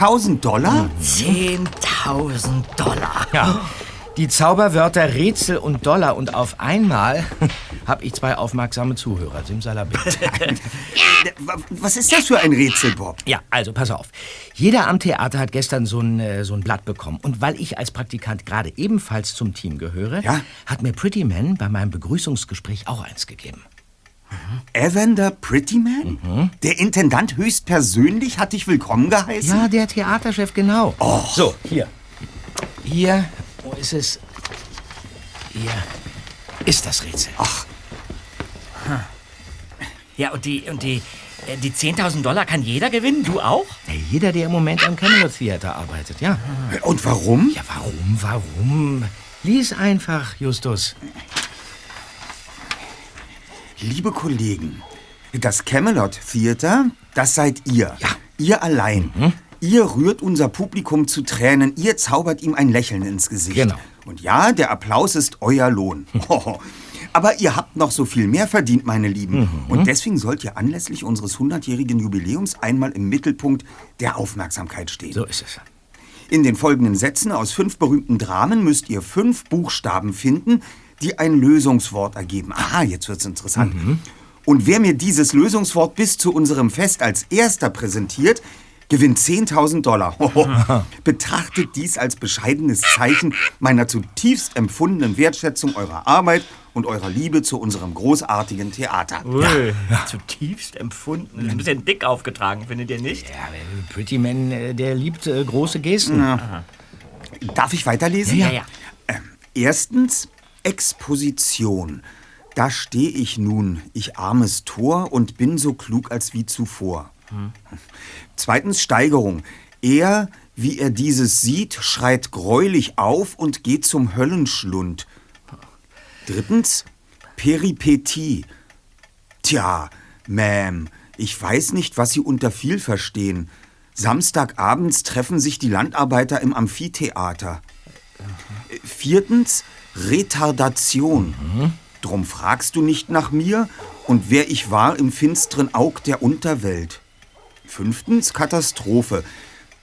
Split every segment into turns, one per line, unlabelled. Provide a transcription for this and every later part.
10.000 Dollar?
10.000 Dollar.
Ja. Die Zauberwörter Rätsel und Dollar und auf einmal habe ich zwei aufmerksame Zuhörer. Simsalabim.
Was ist das für ein Rätsel, Bob?
Ja, also pass auf. Jeder am Theater hat gestern so ein, äh, so ein Blatt bekommen. Und weil ich als Praktikant gerade ebenfalls zum Team gehöre,
Ja?
hat mir Pretty Man bei meinem Begrüßungsgespräch auch eins gegeben.
Evander Prettyman?
Mhm.
Der Intendant höchstpersönlich hat dich willkommen geheißen?
Ja, der Theaterchef, genau. So, hier. Hier, wo ist es? Hier ist das Rätsel.
Ach,
Ja, und die, und die, äh, die 10.000 Dollar kann jeder gewinnen? Du auch?
Ja, jeder, der im Moment am Camelot Theater arbeitet, ja.
und warum?
Ja, warum, warum? Lies einfach, Justus.
Liebe Kollegen, das Camelot Theater, das seid ihr.
Ja.
Ihr allein.
Mhm.
Ihr rührt unser Publikum zu Tränen, ihr zaubert ihm ein Lächeln ins Gesicht.
Genau.
Und ja, der Applaus ist euer Lohn. Aber ihr habt noch so viel mehr verdient, meine Lieben.
Mhm.
Und deswegen sollt ihr anlässlich unseres 100-jährigen Jubiläums einmal im Mittelpunkt der Aufmerksamkeit stehen.
So ist es.
In den folgenden Sätzen aus fünf berühmten Dramen müsst ihr fünf Buchstaben finden, die ein Lösungswort ergeben. Aha, jetzt wird's interessant. Und wer mir dieses Lösungswort bis zu unserem Fest als erster präsentiert, gewinnt 10.000 Dollar. Betrachtet dies als bescheidenes Zeichen meiner zutiefst empfundenen Wertschätzung eurer Arbeit und eurer Liebe zu unserem großartigen Theater.
Ui, zutiefst empfunden. Ein bisschen dick aufgetragen, findet ihr nicht?
Ja, äh, Pretty Man, äh, der liebt äh, große Gesten.
Darf ich weiterlesen?
Ja, ja.
Erstens Exposition. Da stehe ich nun, ich armes Tor, und bin so klug als wie zuvor. Zweitens Steigerung. Er, wie er dieses sieht, schreit greulich auf und geht zum Höllenschlund. Drittens Peripetie. Tja, Ma'am, ich weiß nicht, was Sie unter viel verstehen. Samstagabends treffen sich die Landarbeiter im Amphitheater. Viertens, Retardation. Drum fragst du nicht nach mir und wer ich war im finsteren Aug der Unterwelt. Fünftens, Katastrophe.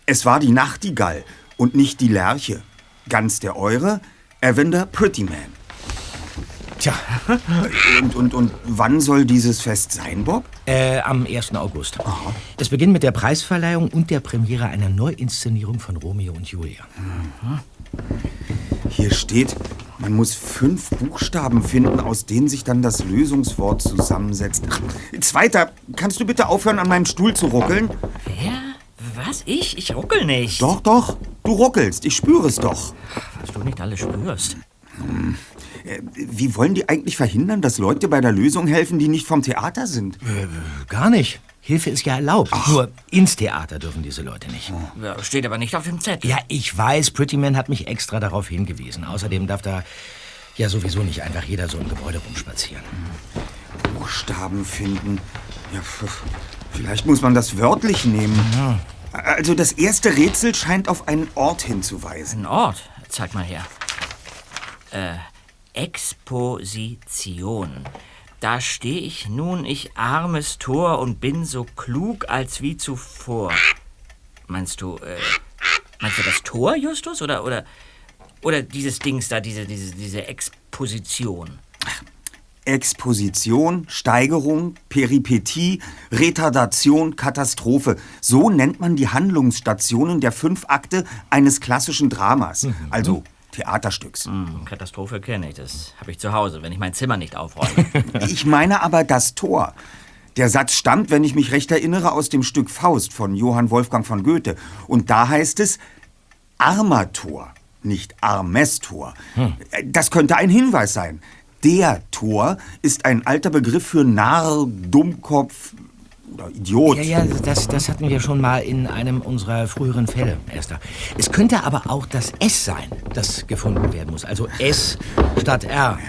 Es war die Nachtigall und nicht die Lerche. Ganz der Eure, Evander Prettyman.
Tja,
Und, und, und wann soll dieses Fest sein, Bob?
äh, am 1. August. Es beginnt mit der Preisverleihung und der Premiere einer Neuinszenierung von Romeo und Julia.
Hier steht, man muss fünf Buchstaben finden, aus denen sich dann das Lösungswort zusammensetzt. Ach, Zweiter, kannst du bitte aufhören, an meinem Stuhl zu ruckeln?
Wer? Was? Ich? Ich ruckel nicht.
Doch, doch, du ruckelst, ich spüre es doch.
Was du nicht alles spürst.
Äh, Wie wollen die eigentlich verhindern, dass Leute bei der Lösung helfen, die nicht vom Theater sind?
Gar nicht. Hilfe ist ja erlaubt. Nur ins Theater dürfen diese Leute nicht.
Ja, steht aber nicht auf dem Zettel.
Ja, ich weiß, Pretty Man hat mich extra darauf hingewiesen. Außerdem darf da ja sowieso nicht einfach jeder so im Gebäude rumspazieren.
Buchstaben finden. Ja, vielleicht muss man das wörtlich nehmen. Also das erste Rätsel scheint auf einen Ort hinzuweisen.
Ein Ort. Zeig mal her. Äh, Exposition. Da stehe ich nun, ich armes Tor, und bin so klug als wie zuvor. Meinst du, äh, meinst du das Tor, Justus? Oder, oder, oder dieses Dings da, diese, diese, diese Exposition?
Exposition, Steigerung, Peripetie, Retardation, Katastrophe. So nennt man die Handlungsstationen der fünf Akte eines klassischen Dramas, also Theaterstücks.
Hm, Katastrophe kenne ich, das habe ich zu Hause, wenn ich mein Zimmer nicht aufräume.
Ich meine aber das Tor. Der Satz stammt, wenn ich mich recht erinnere, aus dem Stück Faust von Johann Wolfgang von Goethe. Und da heißt es Armator, nicht Armestor. Das könnte ein Hinweis sein. Der Tor ist ein alter Begriff für Narr, Dummkopf Idiot.
Ja, ja, das, das hatten wir schon mal in einem unserer früheren Fälle, Erster. Es könnte aber auch das S sein, das gefunden werden muss. Also S statt R.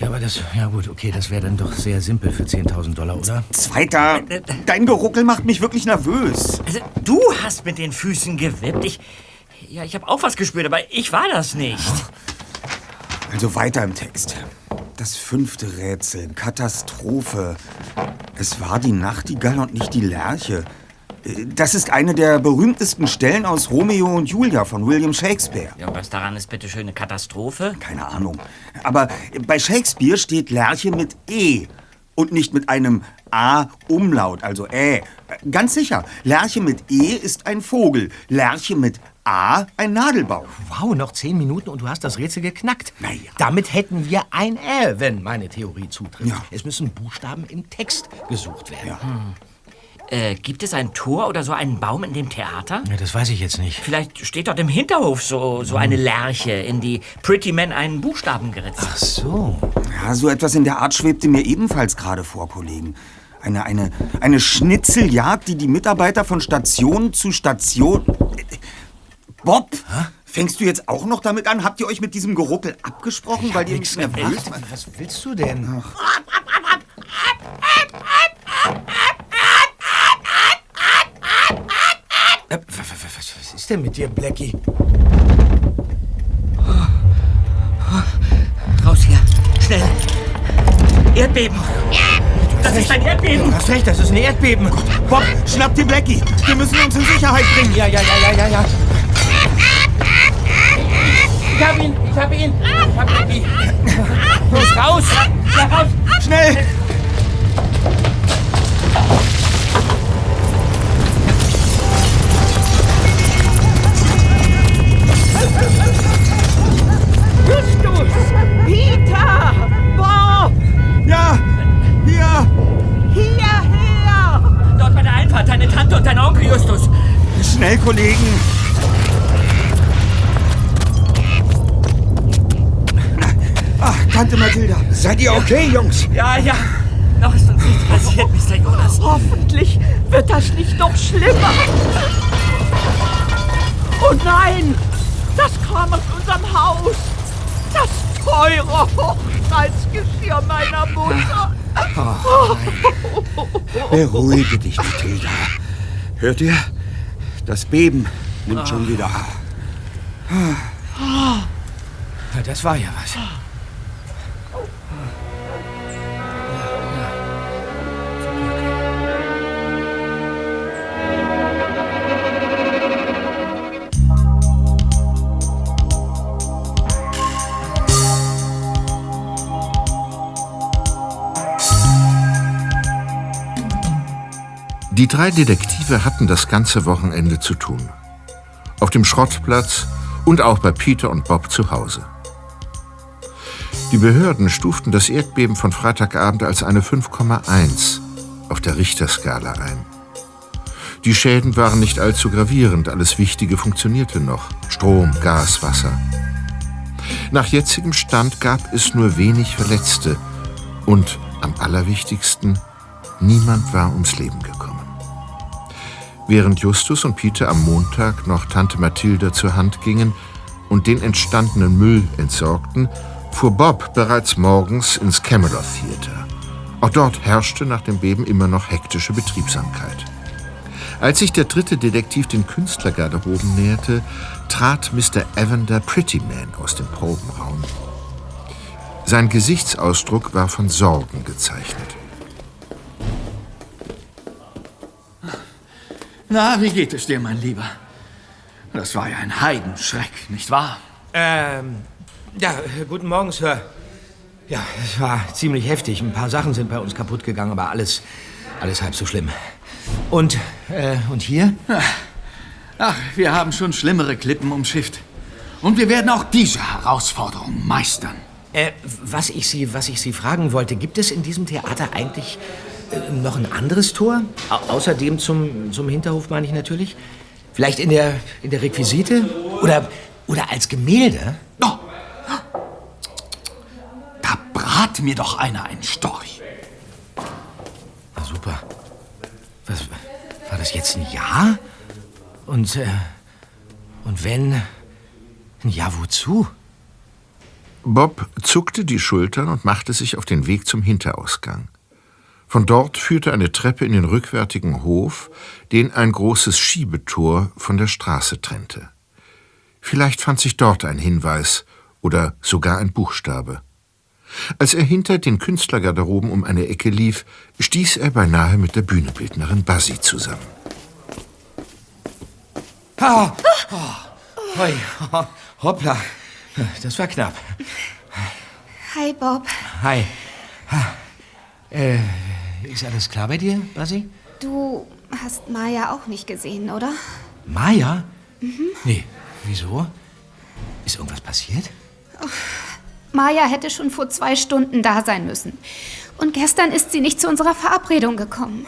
Ja, aber das, ja gut, okay, das wäre dann doch sehr simpel für 10.000 Dollar, oder?
Zweiter, dein Geruckel macht mich wirklich nervös.
Also, du hast mit den Füßen gewippt. Ich, ja, ich habe auch was gespürt, aber ich war das nicht.
Also weiter im Text. Das fünfte Rätsel, Katastrophe. Es war die Nachtigall und nicht die Lerche. Das ist eine der berühmtesten Stellen aus Romeo und Julia von William Shakespeare.
Ja, und was daran ist bitte schön eine Katastrophe?
Keine Ahnung. Aber bei Shakespeare steht Lerche mit E und nicht mit einem A-Umlaut, also Ä. Ganz sicher, Lerche mit E ist ein Vogel, Lerche mit A ein Nadelbaum.
Wow, noch zehn Minuten und du hast das Rätsel geknackt.
Na ja.
Damit hätten wir ein Ä, wenn meine Theorie zutrifft.
Ja.
Es müssen Buchstaben im Text gesucht werden.
Ja.
Äh, gibt es ein Tor oder so einen Baum in dem Theater?
Ja, das weiß ich jetzt nicht.
Vielleicht steht dort im Hinterhof so, so eine Lerche, in die Pretty Man einen Buchstaben geritzt.
Ach so.
Ja, so etwas in der Art schwebte mir ebenfalls gerade vor, Kollegen. Eine, eine, eine Schnitzeljagd, die die Mitarbeiter von Station zu Station... Bob, fängst du jetzt auch noch damit an? Habt ihr euch mit diesem Geruckel abgesprochen, weil ihr mich nervös
Ach, was willst du denn? Äh, wa- wa- Was, was ist denn mit dir, Blackie?
Raus hier, schnell. Erdbeben. Das ist ein Erdbeben.
Du hast recht, das ist ein Erdbeben.
Bob, schnapp die Blackie. Wir müssen uns in Sicherheit bringen.
Ja, ja, ja, ja, ja, ja. Ich hab ihn, ich hab ihn. Ich hab Blackie. Los, raus. Ja, raus.
Schnell!
Einfahrt, deine Tante und dein Onkel Justus.
Schnell, Kollegen! Ach, Tante Mathilda.
Seid ihr okay, Jungs?
Ja, ja. Noch ist uns nichts passiert, Mr. Jonas.
Hoffentlich wird das nicht noch schlimmer. Oh nein! Das kam aus unserem Haus! Das teure Hochzeitsgeschirr meiner Mutter!
Beruhige dich, Mathilda. Hört ihr? Das Beben nimmt schon wieder ab.
Ja, das war ja was.
Die drei Detektive hatten das ganze Wochenende zu tun. Auf dem Schrottplatz und auch bei Peter und Bob zu Hause. Die Behörden stuften das Erdbeben von Freitagabend als eine 5,1 auf der Richterskala ein. Die Schäden waren nicht allzu gravierend, alles Wichtige funktionierte noch. Strom, Gas, Wasser. Nach jetzigem Stand gab es nur wenig Verletzte und am allerwichtigsten, niemand war ums Leben gekommen. Während Justus und Peter am Montag noch Tante Mathilda zur Hand gingen und den entstandenen Müll entsorgten, fuhr Bob bereits morgens ins Camelot Theater. Auch dort herrschte nach dem Beben immer noch hektische Betriebsamkeit. Als sich der dritte Detektiv den Künstlergarderoben näherte, trat Mr. Evander Prettyman aus dem Probenraum. Sein Gesichtsausdruck war von Sorgen gezeichnet.
Na, wie geht es dir, mein Lieber? Das war ja ein Heidenschreck, nicht wahr?
Ähm, ja, guten Morgen, Sir. Ja, es war ziemlich heftig. Ein paar Sachen sind bei uns kaputt gegangen, aber alles, alles halb so schlimm. Und, äh, und hier?
Ach, wir haben schon schlimmere Klippen umschifft. Und wir werden auch diese Herausforderung meistern.
Äh, was ich Sie, was ich Sie fragen wollte, gibt es in diesem Theater eigentlich äh, noch ein anderes Tor? Au außer dem zum, zum Hinterhof, meine ich natürlich. Vielleicht in der, in der Requisite? Oder, oder als Gemälde?
Oh. Da brat mir doch einer ein Storch.
Na super. Was, war das jetzt ein Ja? Und, äh, und wenn, ein Ja wozu?
Bob zuckte die Schultern und machte sich auf den Weg zum Hinterausgang. Von dort führte eine Treppe in den rückwärtigen Hof, den ein großes Schiebetor von der Straße trennte. Vielleicht fand sich dort ein Hinweis oder sogar ein Buchstabe. Als er hinter den Künstlergarderoben um eine Ecke lief, stieß er beinahe mit der Bühnenbildnerin Bassi zusammen.
Ah, oh, hoi, ho- hoppla. Das war knapp.
Hi, Bob.
Hi. Äh, ist alles klar bei dir, Basi?
Du hast Maya auch nicht gesehen, oder?
Maya? Nee, wieso? Ist irgendwas passiert?
Maya hätte schon vor zwei Stunden da sein müssen. Und gestern ist sie nicht zu unserer Verabredung gekommen.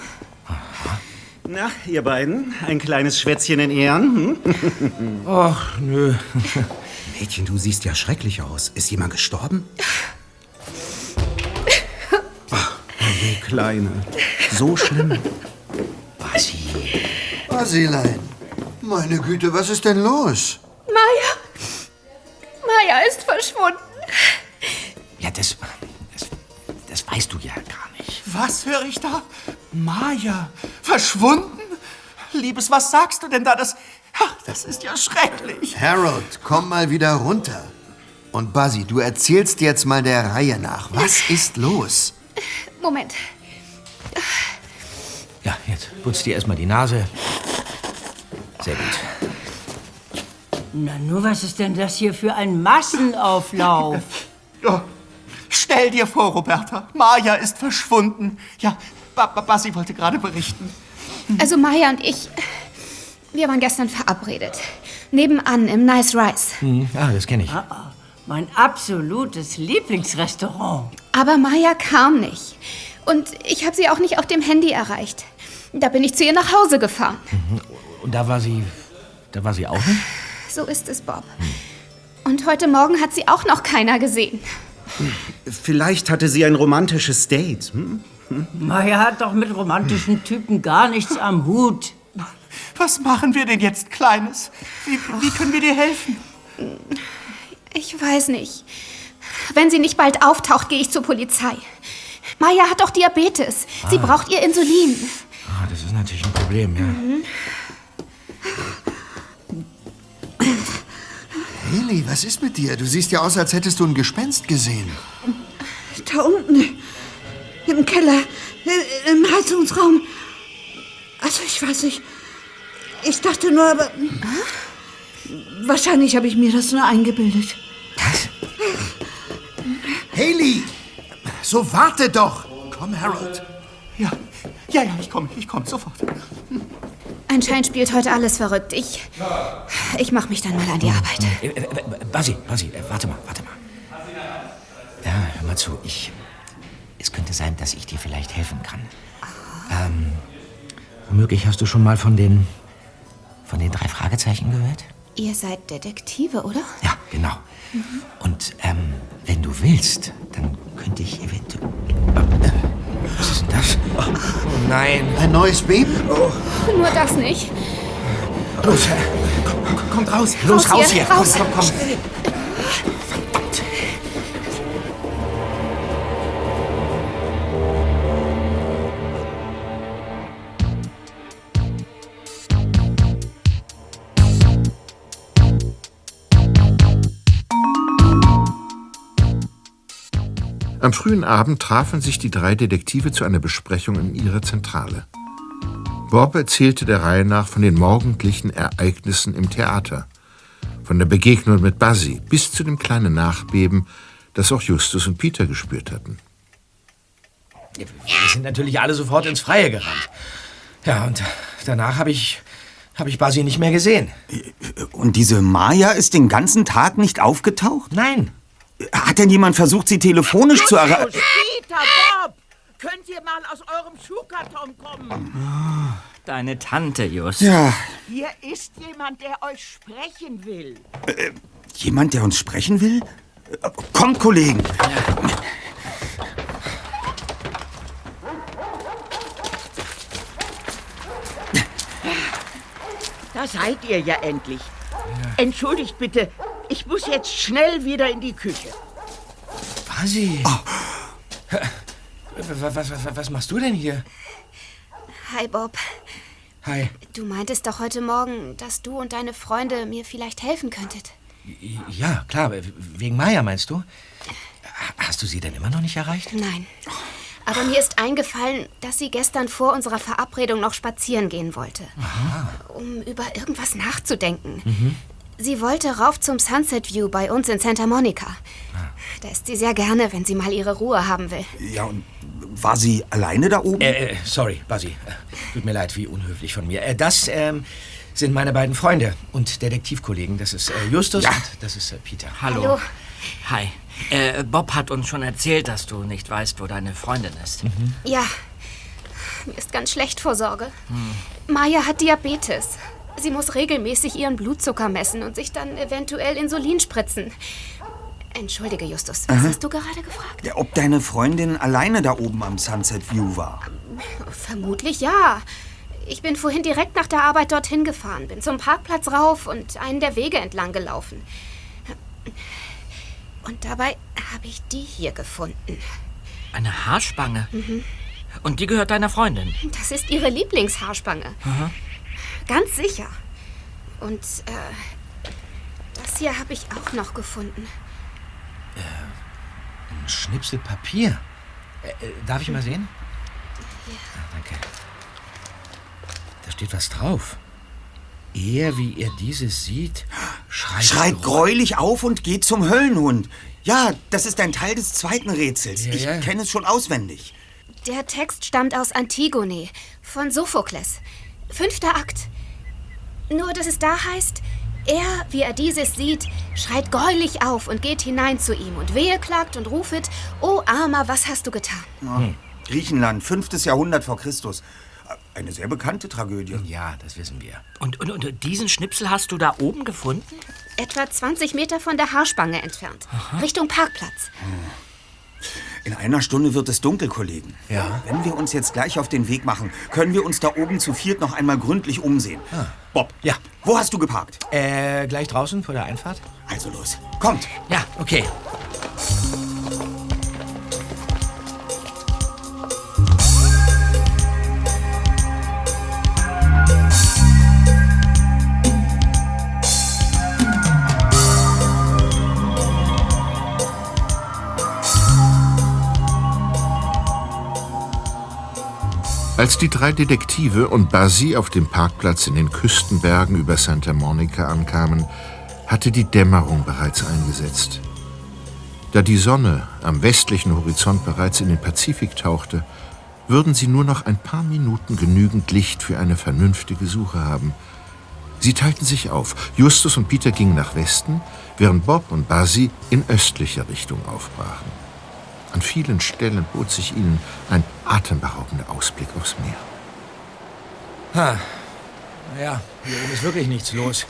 Na, ihr beiden, ein kleines Schwätzchen in Ehren. Hm?
Ach, nö.
Mädchen, du siehst ja schrecklich aus. Ist jemand gestorben?
Kleine. So schlimm.
Basi.
Basilein, meine Güte, was ist denn los?
Maya! Maya ist verschwunden.
Ja, das, das, das weißt du ja gar nicht.
Was höre ich da? Maya, verschwunden? Liebes, was sagst du denn da? Das, ach, das ist ja schrecklich.
Harold, komm mal wieder runter. Und Basi, du erzählst jetzt mal der Reihe nach. Was ist los?
Moment.
Ja, jetzt putzt dir erstmal die Nase. Sehr gut.
Na, nur was ist denn das hier für ein Massenauflauf?
Ja. Stell dir vor, Roberta, Maya ist verschwunden. Ja, ba ba Basi wollte gerade berichten.
Also Maya und ich, wir waren gestern verabredet. Nebenan im Nice Rice.
Hm, ah, das kenne ich.
Mein absolutes Lieblingsrestaurant.
Aber Maya kam nicht. Und ich habe sie auch nicht auf dem Handy erreicht. Da bin ich zu ihr nach Hause gefahren.
Und da war sie. Da war sie auch nicht?
So ist es, Bob. Und heute Morgen hat sie auch noch keiner gesehen.
Vielleicht hatte sie ein romantisches Date. Hm?
Maya hat doch mit romantischen Typen gar nichts am Hut.
Was machen wir denn jetzt, Kleines? Wie, wie können wir dir helfen?
Ich weiß nicht. Wenn sie nicht bald auftaucht, gehe ich zur Polizei. Maya hat doch Diabetes. Sie braucht ihr Insulin.
Ah, das ist natürlich ein Problem, ja.
Haley, was ist mit dir? Du siehst ja aus, als hättest du ein Gespenst gesehen.
Da unten, im Keller, im Heizungsraum. Also ich weiß nicht. Ich dachte nur, aber... Wahrscheinlich habe ich mir das nur eingebildet.
Haley! So warte doch! Komm, Harold.
Ja, ja, ja, ich komme, ich komme sofort.
Anscheinend spielt heute alles verrückt. Ich. Ich mache mich dann mal an die Arbeit.
Äh, äh, äh, Basi, Basi, äh, warte mal, warte mal. Ja, hör mal zu, ich. Es könnte sein, dass ich dir vielleicht helfen kann. Ähm, womöglich hast du schon mal von den. von den drei Fragezeichen gehört?
Ihr seid Detektive, oder?
Ja, genau. Und ähm, wenn du willst, dann könnte ich eventuell. Äh, was ist denn das? Oh, oh nein.
Ein neues Baby?
Nur das nicht.
Los, äh, komm, komm, kommt raus. Los,
Raus
raus
hier,
hier.
raus.
Komm, komm, komm.
Am frühen Abend trafen sich die drei Detektive zu einer Besprechung in ihrer Zentrale. Bob erzählte der Reihe nach von den morgendlichen Ereignissen im Theater, von der Begegnung mit Buzzy bis zu dem kleinen Nachbeben, das auch Justus und Peter gespürt hatten.
Wir sind natürlich alle sofort ins Freie gerannt. Ja, und danach habe ich. habe ich Basi nicht mehr gesehen.
Und diese Maya ist den ganzen Tag nicht aufgetaucht?
Nein.
Hat denn jemand versucht, sie telefonisch zu erreichen?
Peter, Bob! Könnt ihr mal aus eurem Schuhkarton kommen?
Deine Tante, Just.
Ja,
Hier ist jemand, der euch sprechen will.
jemand, der uns sprechen will? Äh, Kommt, Kollegen.
Da seid ihr ja endlich. Entschuldigt bitte, ich muss jetzt schnell wieder in die Küche.
Basi. Was, was, was, was machst du denn hier?
Hi, Bob.
Hi.
Du meintest doch heute Morgen, dass du und deine Freunde mir vielleicht helfen könntet.
Ja, klar, wegen Maya meinst du? Hast du sie denn immer noch nicht erreicht?
Nein. Aber mir ist eingefallen, dass sie gestern vor unserer Verabredung noch spazieren gehen wollte. Um über irgendwas nachzudenken.
Mhm.
Sie wollte rauf zum Sunset View bei uns in Santa Monica. Da ist sie sehr gerne, wenn sie mal ihre Ruhe haben will.
Ja, und war sie alleine da oben?
Äh, äh, sorry, Basi. Äh, Tut mir leid, wie unhöflich von mir. Äh, das ähm, sind meine beiden Freunde und Detektivkollegen. Das ist äh, Justus
Ja.
und das ist äh, Peter.
Hallo.
Hallo.
Hi. Äh, Bob hat uns schon erzählt, dass du nicht weißt, wo deine Freundin ist.
Ja, mir ist ganz schlecht vor Sorge. Maya hat Diabetes. Sie muss regelmäßig ihren Blutzucker messen und sich dann eventuell Insulin spritzen. Entschuldige, Justus, was
Aha.
hast du gerade gefragt?
Ja, ob deine Freundin alleine da oben am Sunset View war?
Vermutlich ja. Ich bin vorhin direkt nach der Arbeit dorthin gefahren, bin zum Parkplatz rauf und einen der Wege entlang gelaufen. Und dabei habe ich die hier gefunden.
Eine Haarspange.
Mhm.
Und die gehört deiner Freundin.
Das ist ihre Lieblingshaarspange.
Aha.
Ganz sicher. Und äh, das hier habe ich auch noch gefunden.
Ein Schnipsel Papier. Äh, äh, darf ich mal sehen? Ah, danke. Da steht was drauf. Er, wie er dieses sieht, schreit,
Schreit greulich auf und geht zum Höllenhund. Ja, das ist ein Teil des zweiten Rätsels.
Ja,
ich
ja.
kenne es schon auswendig.
Der Text stammt aus Antigone von Sophokles. Fünfter Akt. Nur, dass es da heißt, er, wie er dieses sieht, schreit greulich auf und geht hinein zu ihm und wehe klagt und rufet, O Armer, was hast du getan?
Ja. Griechenland, 5. Jahrhundert vor Christus. Eine sehr bekannte Tragödie.
Ja, das wissen wir.
Und, und, und diesen Schnipsel hast du da oben gefunden?
Etwa 20 Meter von der Haarspange entfernt. Richtung Parkplatz.
In einer Stunde wird es dunkel, Kollegen.
Ja.
Wenn wir uns jetzt gleich auf den Weg machen, können wir uns da oben zu viert noch einmal gründlich umsehen. Bob,
Ja.
wo hast du geparkt?
Äh, gleich draußen vor der Einfahrt?
Also los, kommt.
Ja, okay.
Als die drei Detektive und Basi auf dem Parkplatz in den Küstenbergen über Santa Monica ankamen, hatte die Dämmerung bereits eingesetzt. Da die Sonne am westlichen Horizont bereits in den Pazifik tauchte, würden sie nur noch ein paar Minuten genügend Licht für eine vernünftige Suche haben. Sie teilten sich auf. Justus und Peter gingen nach Westen, während Bob und Basi in östlicher Richtung aufbrachen. An vielen Stellen bot sich ihnen ein atemberaubender Ausblick aufs Meer.
Ha. Naja, hier oben ist wirklich nichts los.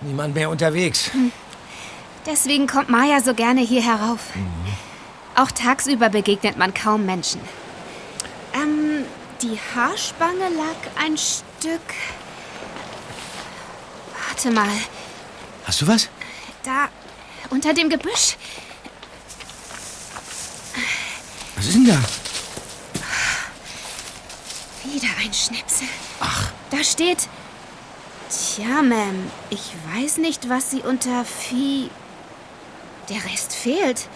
Niemand mehr unterwegs.
Deswegen kommt Maya so gerne hier herauf. Auch tagsüber begegnet man kaum Menschen. Ähm, die Haarspange lag ein Stück. Warte mal,
Hast du was?
da unter dem Gebüsch.
Was ist denn da?
Wieder ein Schnipsel. Ach. Da steht. Tja, Ma'am, ich weiß nicht, was Sie unter Vieh. Der Rest fehlt.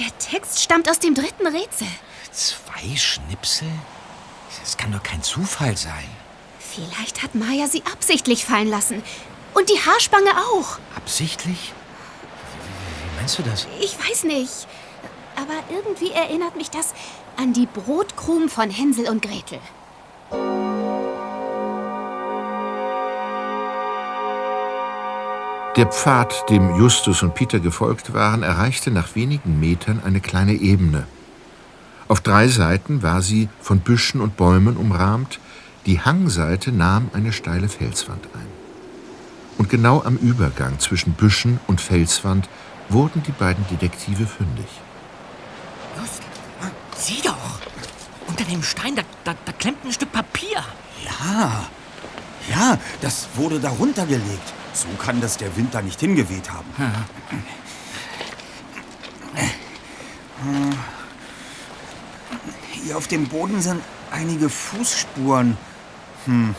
Der Text stammt aus dem dritten Rätsel.
Zwei Schnipsel? Das kann doch kein Zufall sein.
Vielleicht hat Maya sie absichtlich fallen lassen. Und die Haarspange auch.
Absichtlich? Wie, wie meinst du das?
Ich weiß nicht. Aber irgendwie erinnert mich das an die Brotkrumen von Hänsel und Gretel.
Der Pfad, dem Justus und Peter gefolgt waren, erreichte nach wenigen Metern eine kleine Ebene. Auf drei Seiten war sie von Büschen und Bäumen umrahmt, die Hangseite nahm eine steile Felswand ein. Und genau am Übergang zwischen Büschen und Felswand wurden die beiden Detektive fündig.
Sieh doch. Unter dem Stein, da, da, da klemmt ein Stück Papier.
Ja, ja, das wurde darunter gelegt. So kann das der Wind da nicht hingeweht haben. Hier auf dem Boden sind einige Fußspuren. Hm.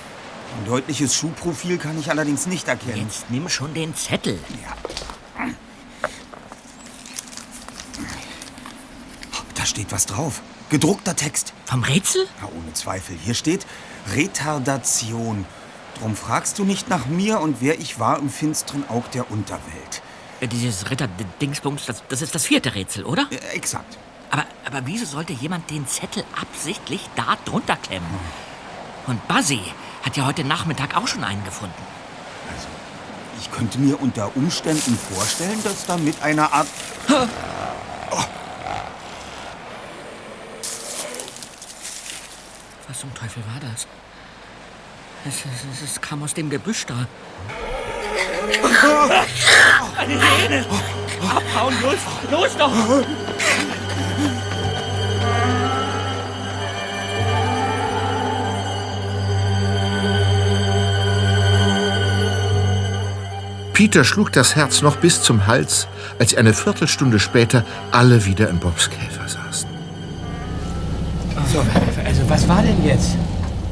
Ein deutliches Schuhprofil kann ich allerdings nicht erkennen.
Jetzt nimm schon den Zettel.
Da steht was drauf. Gedruckter Text.
Vom Rätsel?
Ja, ohne Zweifel. Hier steht Retardation. Drum fragst du nicht nach mir und wer ich war im finsteren Aug der Unterwelt.
Äh, Dieses Ritter-Dingsbums, das, das ist das vierte Rätsel, oder?
Äh, exakt.
Aber, aber wieso sollte jemand den Zettel absichtlich da drunter klemmen? Und Buzzy hat ja heute Nachmittag auch schon einen gefunden.
Ich könnte mir unter Umständen vorstellen, dass da mit einer Art...
Was zum Teufel war das? Es, es, es, es kam aus dem Gebüsch da. Eine Hyäne! Abhauen, los! Los doch!
Peter schlug das Herz noch bis zum Hals, als eine Viertelstunde später alle wieder in Bobs Käfer saßen.
So, was war denn jetzt?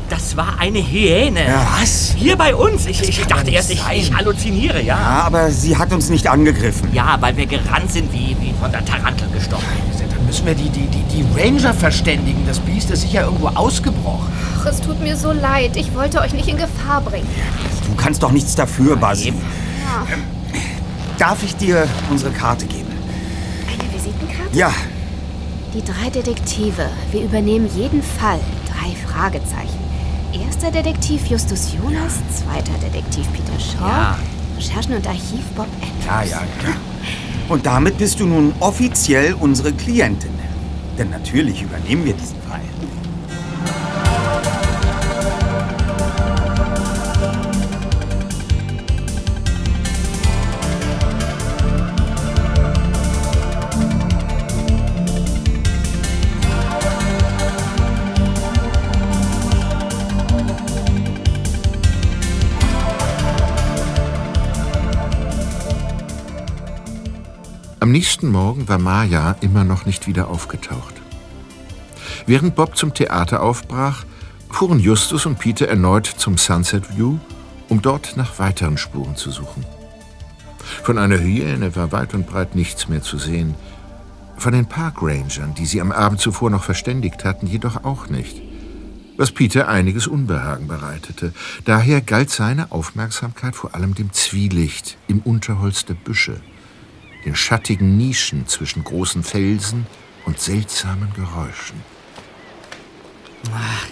Das war eine Hyäne.
Was?
Hier bei uns. Ich, ich dachte erst, ich, ich halluziniere, ja.
Ja, aber sie hat uns nicht angegriffen.
Ja, weil wir gerannt sind wie, wie von der Tarantel gestochen.
Dann müssen wir die, die, die, die Ranger verständigen. Das Biest ist sicher irgendwo ausgebrochen.
Ach, es tut mir so leid. Ich wollte euch nicht in Gefahr bringen.
Du kannst doch nichts dafür, Basi.
Ja.
Darf ich dir unsere Karte geben?
Eine Visitenkarte?
Ja.
Die drei Detektive. Wir übernehmen jeden Fall. Drei Fragezeichen. Erster Detektiv Justus Jonas, zweiter Detektiv Peter Shaw,
Ja.
Recherchen und Archiv Bob Andrews.
Ja, ja, ja. Und damit bist du nun offiziell unsere Klientin. Denn natürlich übernehmen wir diesen Fall.
Am nächsten Morgen war Maya immer noch nicht wieder aufgetaucht. Während Bob zum Theater aufbrach, fuhren Justus und Peter erneut zum Sunset View, um dort nach weiteren Spuren zu suchen. Von einer Hyäne war weit und breit nichts mehr zu sehen. Von den Parkrangern, die sie am Abend zuvor noch verständigt hatten, jedoch auch nicht. Was Peter einiges Unbehagen bereitete. Daher galt seine Aufmerksamkeit vor allem dem Zwielicht im Unterholz der Büsche, den schattigen Nischen zwischen großen Felsen und seltsamen Geräuschen.
Ach,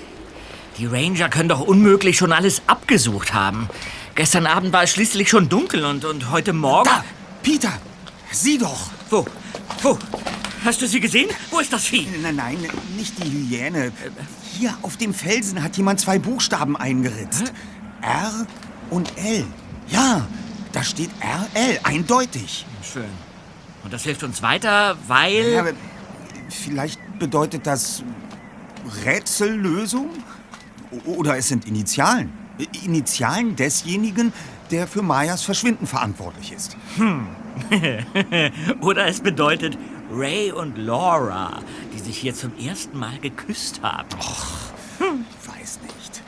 Die Ranger können doch unmöglich schon alles abgesucht haben. Gestern Abend war es schließlich schon dunkel und, und heute Morgen... Da,
Peter, sieh doch.
Wo? Wo? Hast du sie gesehen? Wo ist das Vieh?
Nein, nein, nicht die Hyäne. Hier auf dem Felsen hat jemand zwei Buchstaben eingeritzt. R und L. Ja, da steht RL, eindeutig.
Schön. Und das hilft uns weiter, weil...
Ja, aber vielleicht bedeutet das Rätsellösung? Oder es sind Initialen. Initialen desjenigen, der für Mayas Verschwinden verantwortlich ist.
Hm. Oder es bedeutet Ray und Laura, die sich hier zum ersten Mal geküsst haben.
Ich weiß nicht.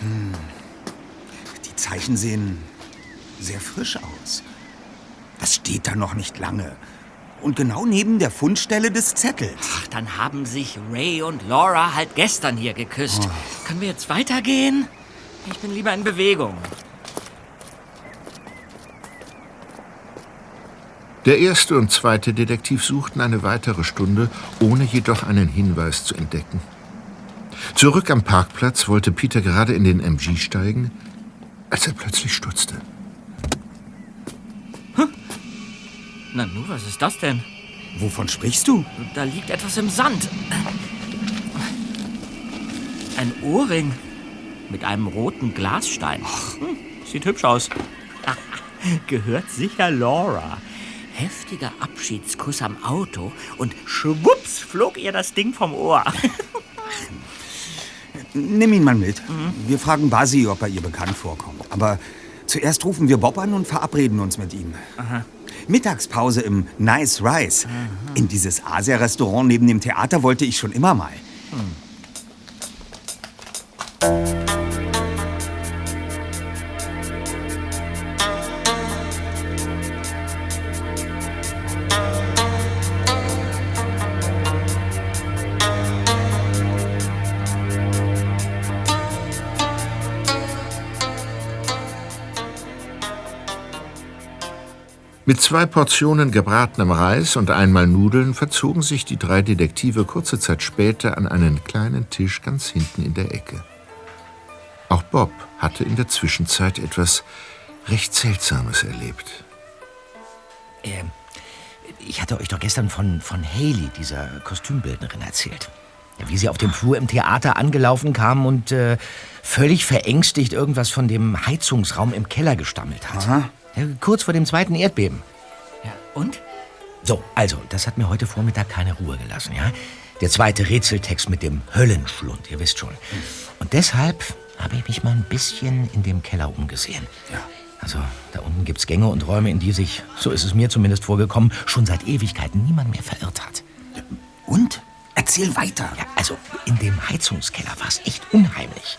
Hm. Die Zeichen sehen sehr frisch aus. Das steht da noch nicht lange. Und genau neben der Fundstelle des Zettels.
Ach, dann haben sich Ray und Laura halt gestern hier geküsst. Können wir jetzt weitergehen? Ich bin lieber in Bewegung.
Der erste und zweite Detektiv suchten eine weitere Stunde, ohne jedoch einen Hinweis zu entdecken. Zurück am Parkplatz wollte Peter gerade in den MG steigen, als er plötzlich stutzte.
Na nu, was ist das denn?
Wovon sprichst du?
Da liegt etwas im Sand. Ein Ohrring mit einem roten Glasstein. Hm, sieht hübsch aus. Gehört sicher Laura. Heftiger Abschiedskuss am Auto und schwupps flog ihr das Ding vom Ohr.
Nimm ihn mal mit. Wir fragen Basi, ob er ihr bekannt vorkommt. Aber zuerst rufen wir Bob an und verabreden uns mit ihm.
Aha.
Mittagspause im Nice Rice. In dieses Asia-Restaurant neben dem Theater wollte ich schon immer mal.
Mit zwei Portionen gebratenem Reis und einmal Nudeln verzogen sich die drei Detektive kurze Zeit später an einen kleinen Tisch ganz hinten in der Ecke. Auch Bob hatte in der Zwischenzeit etwas recht Seltsames erlebt.
Ähm, ich hatte euch doch gestern von, von Haley, dieser Kostümbildnerin, erzählt. Wie sie auf dem Flur im Theater angelaufen kam und äh, völlig verängstigt irgendwas von dem Heizungsraum im Keller gestammelt hat. Ja, kurz vor dem zweiten Erdbeben.
Ja, und?
So, also, das hat mir heute Vormittag keine Ruhe gelassen, ja? Der zweite Rätseltext mit dem Höllenschlund, ihr wisst schon. Und deshalb habe ich mich mal ein bisschen in dem Keller umgesehen. Ja. Also, da unten gibt's Gänge und Räume, in die sich, so ist es mir zumindest vorgekommen, schon seit Ewigkeiten niemand mehr verirrt hat.
Und? Erzähl weiter.
Ja, also, in dem Heizungskeller war es echt unheimlich.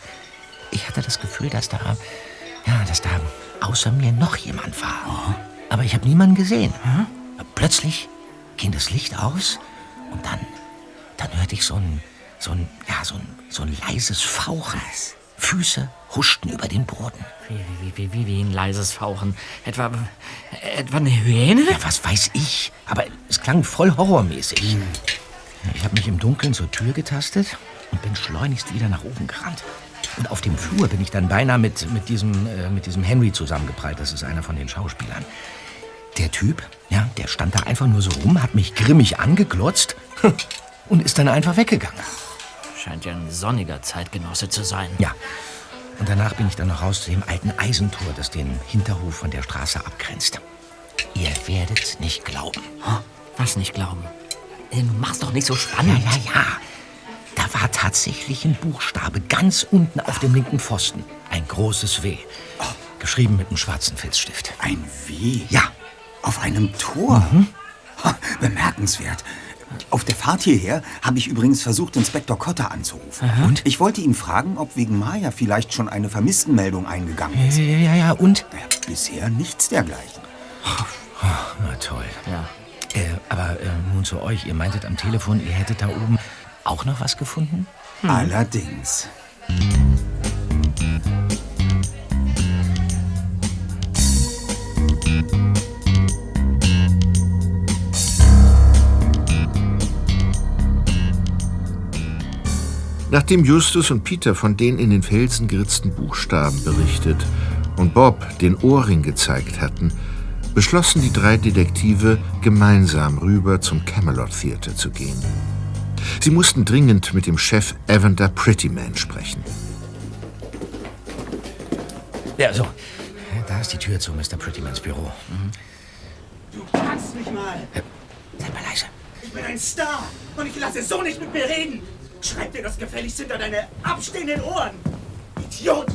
Ich hatte das Gefühl, dass da, ja, dass da außer mir noch jemand war. Aber ich habe niemanden gesehen. Plötzlich ging das Licht aus und dann, dann hörte ich so ein, so ein, ja, so ein, so ein leises Fauchen. Füße huschten über den Boden.
Wie, wie, wie, wie, wie ein leises Fauchen. Etwa, etwa eine Hyäne?
Ja, was weiß ich. Aber es klang voll horrormäßig. Ich habe mich im Dunkeln zur Tür getastet und bin schleunigst wieder nach oben gerannt. Und auf dem Flur bin ich dann beinahe mit, mit, diesem, äh, mit diesem Henry zusammengeprallt. Das ist einer von den Schauspielern. Der Typ, ja, der stand da einfach nur so rum, hat mich grimmig angeglotzt und ist dann einfach weggegangen.
Scheint ja ein sonniger Zeitgenosse zu sein.
Ja. Und danach bin ich dann noch raus zu dem alten Eisentor, das den Hinterhof von der Straße abgrenzt. Ihr werdet's nicht glauben.
Was nicht glauben? Äh, Du machst doch nicht so spannend.
Ja, ja, ja. Da war tatsächlich ein Buchstabe ganz unten auf dem linken Pfosten. Ein großes W. Geschrieben mit einem schwarzen Filzstift.
Ein W?
Ja.
Auf einem Tor? Ha, bemerkenswert. Auf der Fahrt hierher habe ich übrigens versucht, Inspektor Cotter anzurufen. Und? Ich wollte ihn fragen, ob wegen Maya vielleicht schon eine Vermisstenmeldung eingegangen ist.
Ja, ja, ja, und?
Bisher nichts dergleichen.
Na toll.
Ja.
Äh, aber äh, nun zu euch. Ihr meintet am Telefon, ihr hättet da oben auch noch was gefunden?
Allerdings.
Nachdem Justus und Peter von den in den Felsen geritzten Buchstaben berichtet und Bob den Ohrring gezeigt hatten, beschlossen die drei Detektive, gemeinsam rüber zum Camelot Theater zu gehen. Sie mussten dringend mit dem Chef Evander Prettyman sprechen.
Ja, so. Da ist die Tür zu Mr. Prettymans Büro.
Du kannst mich mal.
Seid mal leise.
Ich bin ein Star und ich lasse so nicht mit mir reden. Schreib dir das gefälligst hinter deine abstehenden Ohren. Idiot!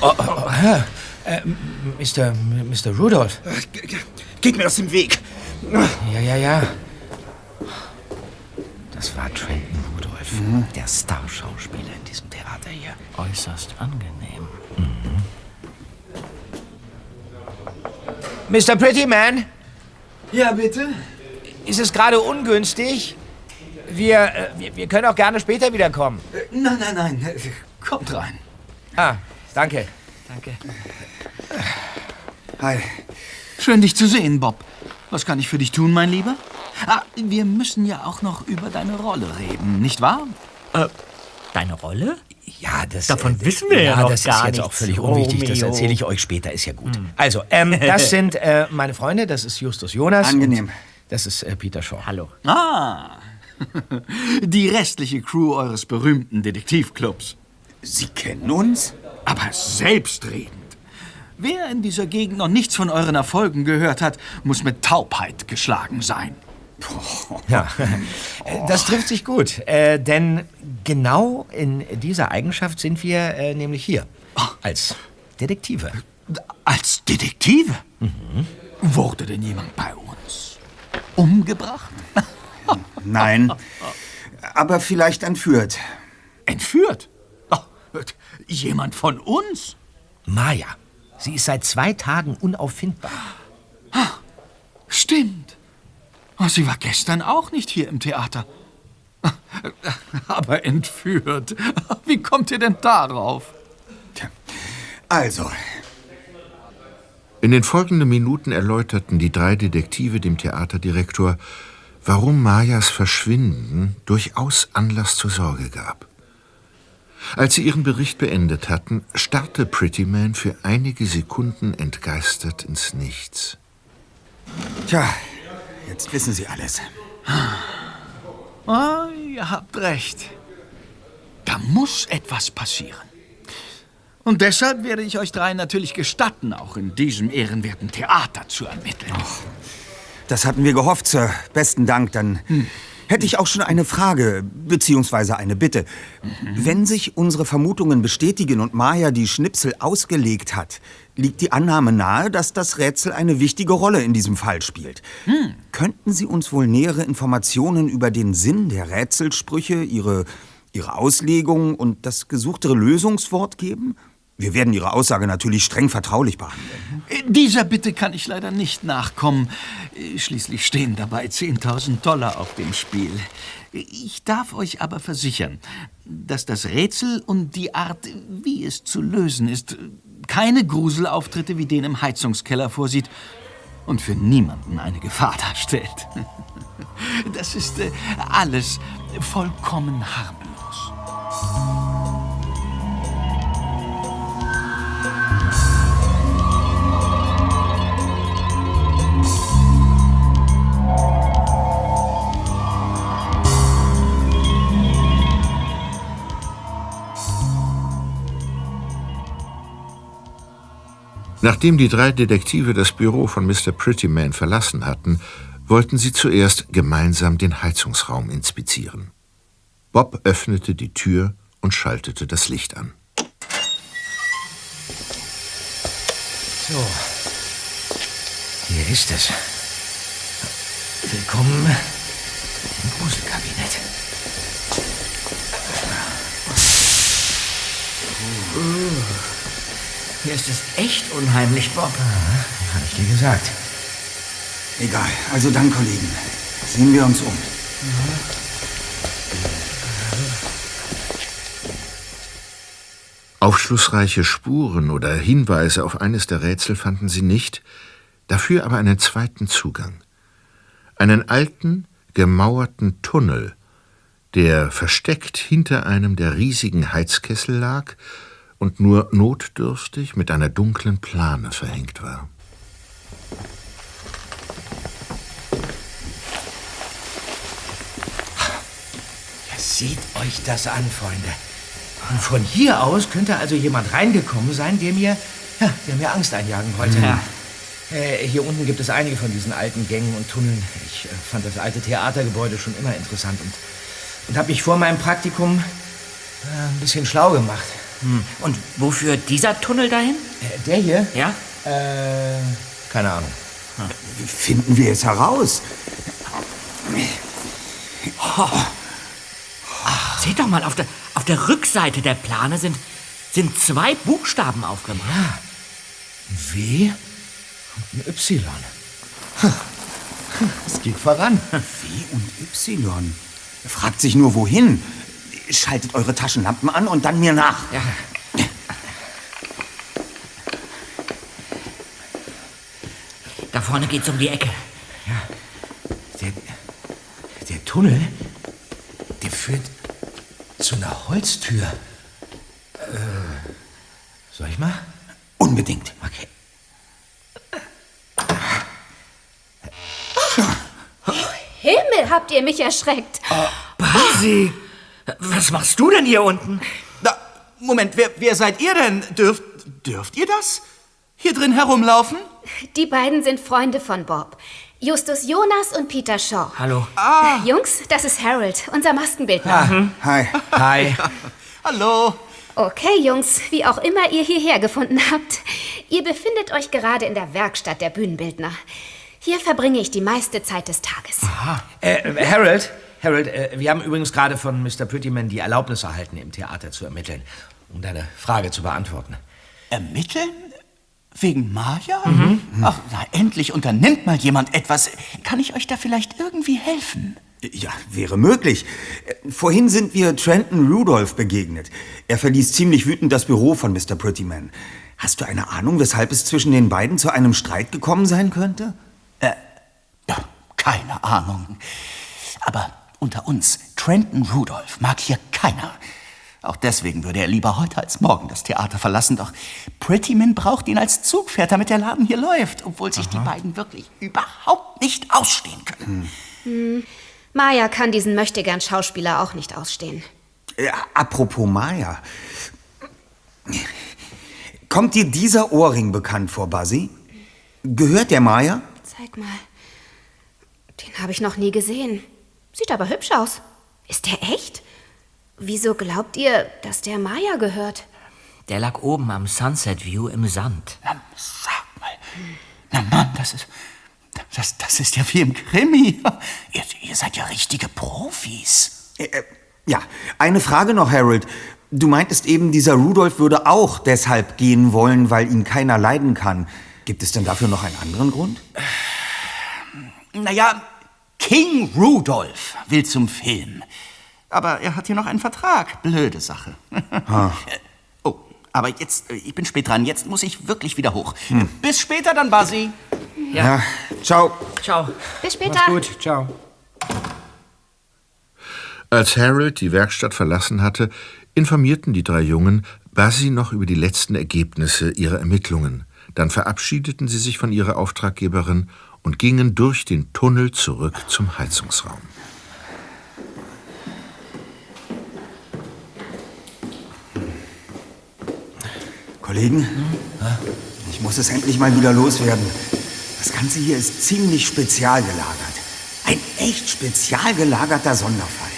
Oh, oh, oh, hä? äh, Mr. Mr. Rudolph.
Geht mir aus dem Weg.
Ja, ja, ja. Das war Trenton Rudolph, der Starschauspieler in diesem Theater hier.
Äußerst angenehm.
Mr. Prettyman,
Ja, bitte?
ist es gerade ungünstig? Wir, äh, wir, wir können auch gerne später wiederkommen.
Nein, nein, nein. Kommt rein.
Ah, danke.
Danke.
Hi.
Schön, dich zu sehen, Bob. Was kann ich für dich tun, mein Lieber? Ah, wir müssen ja auch noch über deine Rolle reden, nicht wahr?
Äh, deine Rolle?
Ja, das.
Davon
äh,
wissen wir ja noch
das
gar
ist jetzt
nichts.
auch völlig unwichtig. Das
Romeo.
erzähle ich euch später, ist ja gut. Also, ähm, das sind äh, meine Freunde, das ist Justus Jonas.
Angenehm.
Das ist äh, Peter Shaw.
Hallo.
Ah, die restliche Crew eures berühmten Detektivclubs.
Sie kennen uns?
Aber selbstredend. Wer in dieser Gegend noch nichts von euren Erfolgen gehört hat, muss mit Taubheit geschlagen sein.
Ja, Äh, das trifft sich gut. Äh, denn genau in dieser Eigenschaft sind wir äh, nämlich hier. Als Detektive.
Als Detektive? Wurde denn jemand bei uns umgebracht?
Nein. Aber vielleicht entführt.
Entführt? Oh, jemand von uns?
Maya. Sie ist seit zwei Tagen unauffindbar.
Stimmt. Oh, Sie war gestern auch nicht hier im Theater. Aber entführt. Wie kommt ihr denn darauf?
Also,
In den folgenden Minuten erläuterten die drei Detektive dem Theaterdirektor, warum Mayas Verschwinden durchaus Anlass zur Sorge gab. Als sie ihren Bericht beendet hatten, starrte Prettyman für einige Sekunden entgeistert ins Nichts.
Tja, jetzt wissen Sie alles.
Ah, ihr habt recht. Da muss etwas passieren. Und deshalb werde ich euch drei natürlich gestatten, auch in diesem ehrenwerten Theater zu ermitteln.
Das hatten wir gehofft, Sir. Besten Dank. Dann hätte ich auch schon eine Frage, beziehungsweise eine Bitte. Wenn sich unsere Vermutungen bestätigen und Maya die Schnipsel ausgelegt hat, liegt die Annahme nahe, dass das Rätsel eine wichtige Rolle in diesem Fall spielt. Könnten Sie uns wohl nähere Informationen über den Sinn der Rätselsprüche, ihre, ihre Auslegung und das gesuchte Lösungswort geben? Wir werden Ihre Aussage natürlich streng vertraulich behandeln.
Äh, Dieser Bitte kann ich leider nicht nachkommen. Äh, Schließlich stehen dabei 10.000 Dollar auf dem Spiel. Ich darf euch aber versichern, dass das Rätsel und die Art, wie es zu lösen ist, keine Gruselauftritte wie den im Heizungskeller vorsieht und für niemanden eine Gefahr darstellt. Das ist äh, alles vollkommen harmlos.
Nachdem die drei Detektive das Büro von Mr. Prettyman verlassen hatten, wollten sie zuerst gemeinsam den Heizungsraum inspizieren. Bob öffnete die Tür und schaltete das Licht an.
So. Hier ist es. Willkommen im Gruselkabinett.
Uh, hier ist es echt unheimlich, Bob.
Hab ich dir gesagt.
Egal. Also dann, Kollegen. Sehen wir uns um.
Aufschlussreiche Spuren oder Hinweise auf eines der Rätsel fanden sie nicht, dafür aber einen zweiten Zugang. Einen alten, gemauerten Tunnel, der versteckt hinter einem der riesigen Heizkessel lag und nur notdürftig mit einer dunklen Plane verhängt war.
Ja, seht euch das an, Freunde. Und von hier aus könnte also jemand reingekommen sein, der mir, ja, der mir Angst einjagen wollte.
Ja.
Äh, hier unten gibt es einige von diesen alten Gängen und Tunneln. Ich äh, fand das alte Theatergebäude schon immer interessant und, und habe mich vor meinem Praktikum äh, ein bisschen schlau gemacht.
Hm. Und wofür dieser Tunnel dahin?
Äh, der hier?
Ja?
Äh, keine Ahnung.
Finden wir es heraus.
Ach, seht doch mal, auf der, auf der Rückseite der Plane sind, sind zwei Buchstaben aufgemalt.
Ja. Ein W und ein Y. Es geht voran.
W und Y. Fragt sich nur, wohin. Schaltet eure Taschenlampen an und dann mir nach.
Ja. Da vorne geht's um die Ecke.
Der, der Tunnel, der führt zu einer Holztür. Äh, soll ich mal?
Unbedingt.
Okay.
Himmel, habt ihr mich erschreckt.
Basi, was machst du denn hier unten?
Na, Moment, wer, wer seid ihr denn? Dürft, dürft ihr das? Hier drin herumlaufen?
Die beiden sind Freunde von Bob. Justus Jonas und Peter Shaw.
Hallo.
Ah,
Jungs, das ist Harold, unser Maskenbildner.
Hi.
Hi.
hallo.
Okay, Jungs, wie auch immer ihr hierher gefunden habt. Ihr befindet euch gerade in der Werkstatt der Bühnenbildner. Hier verbringe ich die meiste Zeit des Tages.
Äh, Harold, Harold, äh, wir haben übrigens gerade von Mr. Prettyman die Erlaubnis erhalten, im Theater zu ermitteln, um deine Frage zu beantworten.
Ermitteln? Wegen Maya? Ach, na endlich unternimmt mal jemand etwas. Kann ich euch da vielleicht irgendwie helfen?
Ja, wäre möglich. Äh, Vorhin sind wir Trenton Rudolph begegnet. Er verließ ziemlich wütend das Büro von Mr. Prettyman. Hast du eine Ahnung, weshalb es zwischen den beiden zu einem Streit gekommen sein könnte?
Keine Ahnung. Aber unter uns, Trenton Rudolph mag hier keiner. Auch deswegen würde er lieber heute als morgen das Theater verlassen. Doch Prettyman braucht ihn als Zugpferd, damit der Laden hier läuft, obwohl sich die beiden wirklich überhaupt nicht ausstehen können.
Hm. Maya kann diesen möchtegern Schauspieler auch nicht ausstehen.
Ja, apropos Maya. Kommt dir dieser Ohrring bekannt vor, Buzzy? Gehört der Maya?
Zeig mal. Den habe ich noch nie gesehen. Sieht aber hübsch aus. Ist der echt? Wieso glaubt ihr, dass der Maya gehört?
Der lag oben am Sunset View im Sand.
Na Mann, das ist. Das, das ist ja wie im Krimi. Ihr, ihr seid ja richtige Profis.
Äh, Ja, eine Frage noch, Harold. Du meintest eben, dieser Rudolph würde auch deshalb gehen wollen, weil ihn keiner leiden kann. Gibt es denn dafür noch einen anderen Grund?
Naja, King Rudolph will zum Film. Aber er hat hier noch einen Vertrag. Blöde Sache.
Ah.
Oh, aber jetzt, äh, ich bin spät dran. Jetzt muss ich wirklich wieder hoch. Bis später dann, Buzzy.
Ja. Ciao.
Ciao.
Bis später.
Mach's gut, ciao.
Als Harold die Werkstatt verlassen hatte, informierten die drei Jungen Buzzy noch über die letzten Ergebnisse ihrer Ermittlungen. Dann verabschiedeten sie sich von ihrer Auftraggeberin und gingen durch den Tunnel zurück zum Heizungsraum.
Kollegen, ich muss es endlich mal wieder loswerden. Das Ganze hier ist ziemlich spezial gelagert. Ein echt spezial gelagerter Sonderfall.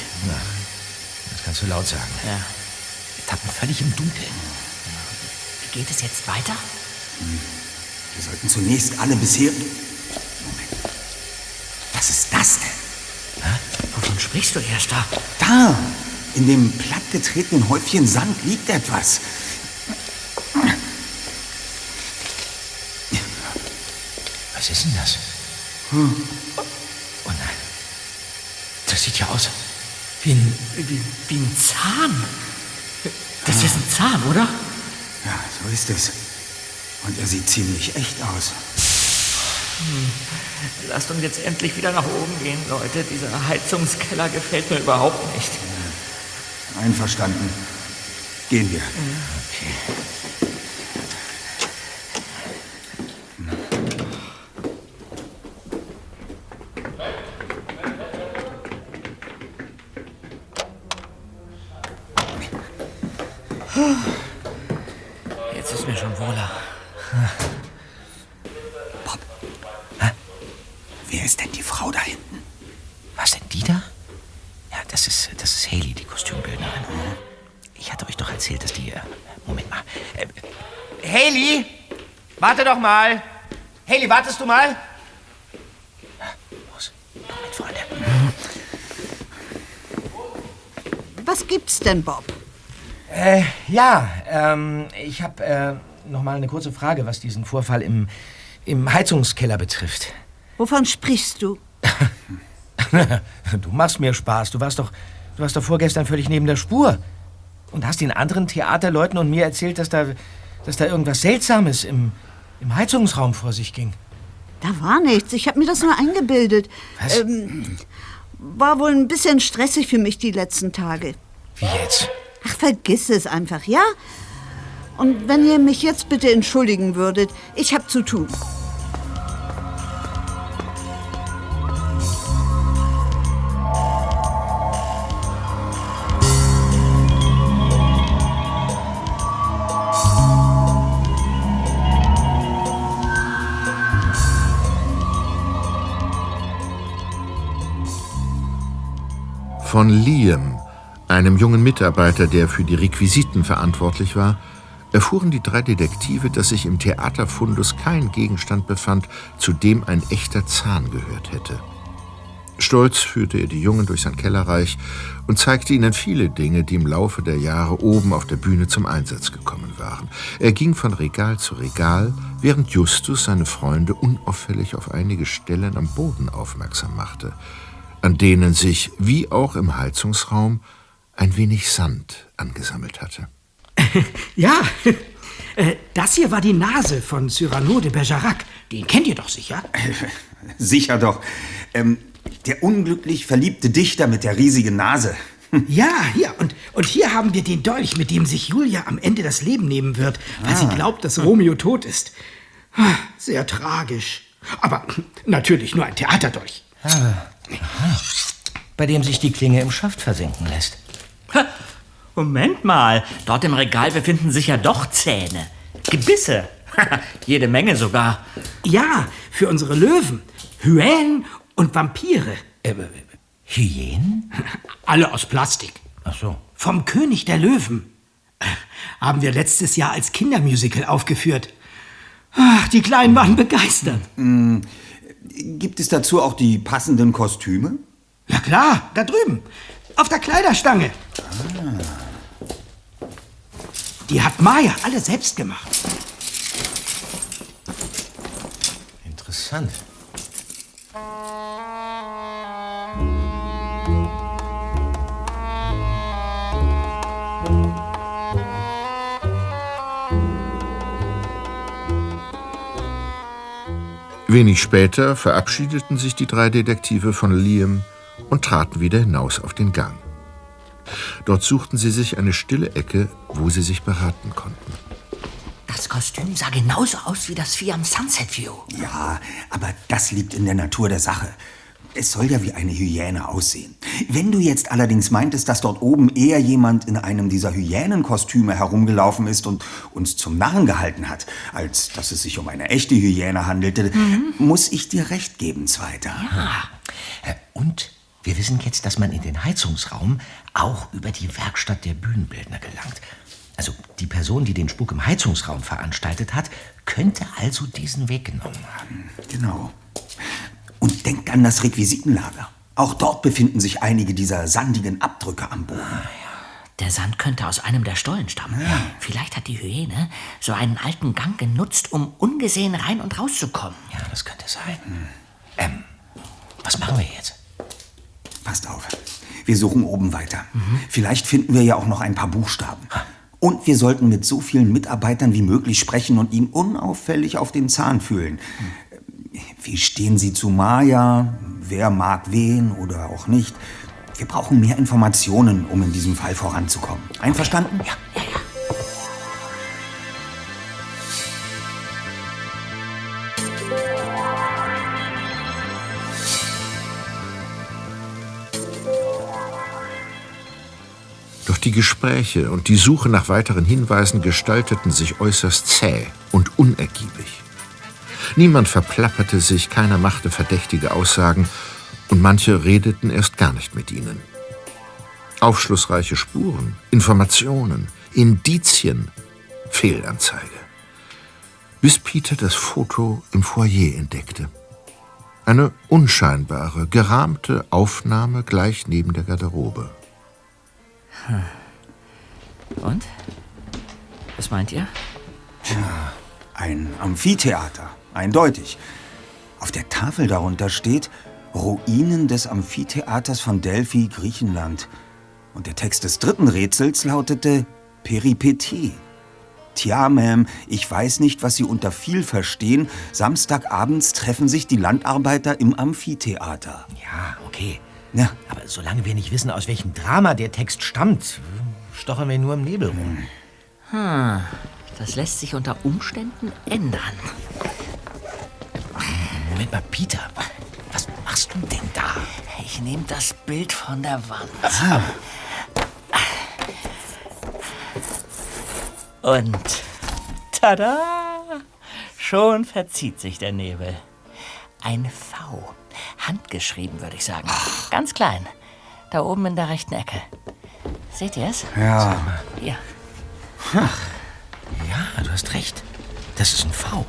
Das kannst du laut sagen.
Ja.
Wir tappen völlig im Dunkeln.
Wie geht es jetzt weiter?
Wir sollten zunächst alle bisher... Moment. Was ist das denn?
Wovon sprichst du, Erster?
Da, in dem plattgetretenen Häufchen Sand liegt etwas.
Was ist denn das?
Hm.
Oh nein. Das sieht ja aus wie ein...
Wie, wie ein Zahn. Das ist ein Zahn, oder?
Ja, so ist es. Und er sieht ziemlich echt aus.
Hm. Lasst uns jetzt endlich wieder nach oben gehen, Leute. Dieser Heizungskeller gefällt mir überhaupt nicht.
Einverstanden. Gehen wir.
Jetzt ist mir schon wohler.
Wer ist denn die Frau da hinten?
Was denn, die da? Ja, das ist, das ist Haley, die Kostümbildnerin. Ich hatte euch doch erzählt, dass die... Äh, Moment mal. Äh, Haley! Warte doch mal! Haley, wartest du mal? Los, Moment, Freunde.
Was gibt's denn, Bob?
Äh, ja, ähm, ich habe äh, noch mal eine kurze Frage, was diesen Vorfall im, im Heizungskeller betrifft.
Wovon sprichst du?
du machst mir Spaß. Du warst doch, du warst doch vorgestern völlig neben der Spur und hast den anderen Theaterleuten und mir erzählt, dass da, dass da irgendwas Seltsames im, im Heizungsraum vor sich ging.
Da war nichts. Ich habe mir das nur eingebildet.
Was?
Ähm, war wohl ein bisschen stressig für mich die letzten Tage.
Wie jetzt?
Ach, vergiss es einfach, ja? Und wenn ihr mich jetzt bitte entschuldigen würdet, ich habe zu tun.
Von Liam, einem jungen Mitarbeiter, der für die Requisiten verantwortlich war, erfuhren die drei Detektive, dass sich im Theaterfundus kein Gegenstand befand, zu dem ein echter Zahn gehört hätte. Stolz führte er die Jungen durch sein Kellerreich und zeigte ihnen viele Dinge, die im Laufe der Jahre oben auf der Bühne zum Einsatz gekommen waren. Er ging von Regal zu Regal, während Justus seine Freunde unauffällig auf einige Stellen am Boden aufmerksam machte. An denen sich, wie auch im Heizungsraum, ein wenig Sand angesammelt hatte.
Ja, äh, das hier war die Nase von Cyrano de Bergerac. Den kennt ihr doch sicher.
Sicher doch. Ähm, der unglücklich verliebte Dichter mit der riesigen Nase.
Ja, hier. Und, und hier haben wir den Dolch, mit dem sich Julia am Ende das Leben nehmen wird, weil sie
Ah.
glaubt, dass Romeo tot ist. Ah, Sehr tragisch. Aber natürlich nur ein Theaterdolch.
Bei dem sich die Klinge im Schaft versenken lässt.
Moment mal, dort im Regal befinden sich ja doch Zähne. Gebisse. Jede Menge sogar.
Ja, für unsere Löwen, Hyänen und Vampire.
Äh, Hyänen?
Alle aus Plastik.
Ach so.
Vom König der Löwen. Haben wir letztes Jahr als Kindermusical aufgeführt. Ach, die Kleinen waren begeistert.
Mm, Gibt es dazu auch die passenden Kostüme?
Ja klar, da drüben. Auf der Kleiderstange. Die hat Maya alle selbst gemacht.
Interessant.
Wenig später verabschiedeten sich die drei Detektive von Liam und traten wieder hinaus auf den Gang. Dort suchten sie sich eine stille Ecke, wo sie sich beraten konnten.
Das Kostüm sah genauso aus wie das Vieh am Sunset View.
Ja, aber das liegt in der Natur der Sache. Es soll ja wie eine Hyäne aussehen. Wenn du jetzt allerdings meintest, dass dort oben eher jemand in einem dieser Hyänenkostüme herumgelaufen ist und uns zum Narren gehalten hat, als dass es sich um eine echte Hyäne handelte, muss ich dir recht geben, Zweiter.
Äh, Und wir wissen jetzt, dass man in den Heizungsraum auch über die Werkstatt der Bühnenbildner gelangt. Also die Person, die den Spuk im Heizungsraum veranstaltet hat, könnte also diesen Weg genommen haben.
Genau. Und denk an das Requisitenlager. Auch dort befinden sich einige dieser sandigen Abdrücke am Boden.
Der Sand könnte aus einem der Stollen stammen. Vielleicht hat die Hyäne so einen alten Gang genutzt, um ungesehen rein und rauszukommen.
Ja, das könnte sein. Ähm, was machen wir jetzt?
Passt auf. Wir suchen oben weiter. Vielleicht finden wir ja auch noch ein paar Buchstaben. Und wir sollten mit so vielen Mitarbeitern wie möglich sprechen und ihn unauffällig auf den Zahn fühlen. Wie stehen Sie zu Maya? Wer mag wen oder auch nicht? Wir brauchen mehr Informationen, um in diesem Fall voranzukommen. Einverstanden? Ja.
Doch die Gespräche und die Suche nach weiteren Hinweisen gestalteten sich äußerst zäh und unergiebig. Niemand verplapperte sich, keiner machte verdächtige Aussagen und manche redeten erst gar nicht mit ihnen. Aufschlussreiche Spuren, Informationen, Indizien, Fehlanzeige. Bis Peter das Foto im Foyer entdeckte. Eine unscheinbare, gerahmte Aufnahme gleich neben der Garderobe.
Und? Was meint ihr?
Ja, ein Amphitheater, eindeutig. Auf der Tafel darunter steht Ruinen des Amphitheaters von Delphi, Griechenland. Und der Text des dritten Rätsels lautete Peripetie. Tja, Ma'am, ich weiß nicht, was Sie unter viel verstehen. Samstagabends treffen sich die Landarbeiter im Amphitheater.
Ja, okay.
Ja.
Aber solange wir nicht wissen, aus welchem Drama der Text stammt, stochern wir nur im Nebel rum.
Hm, das lässt sich unter Umständen ändern.
Moment mal, Peter, was machst du denn da?
Ich nehme das Bild von der Wand.
Ah.
Und tada! Schon verzieht sich der Nebel. Ein V. Handgeschrieben, würde ich sagen. Ganz klein. Da oben in der rechten Ecke. Seht ihr es?
Ja.
Hier.
Ja, du hast recht. Das ist ein V.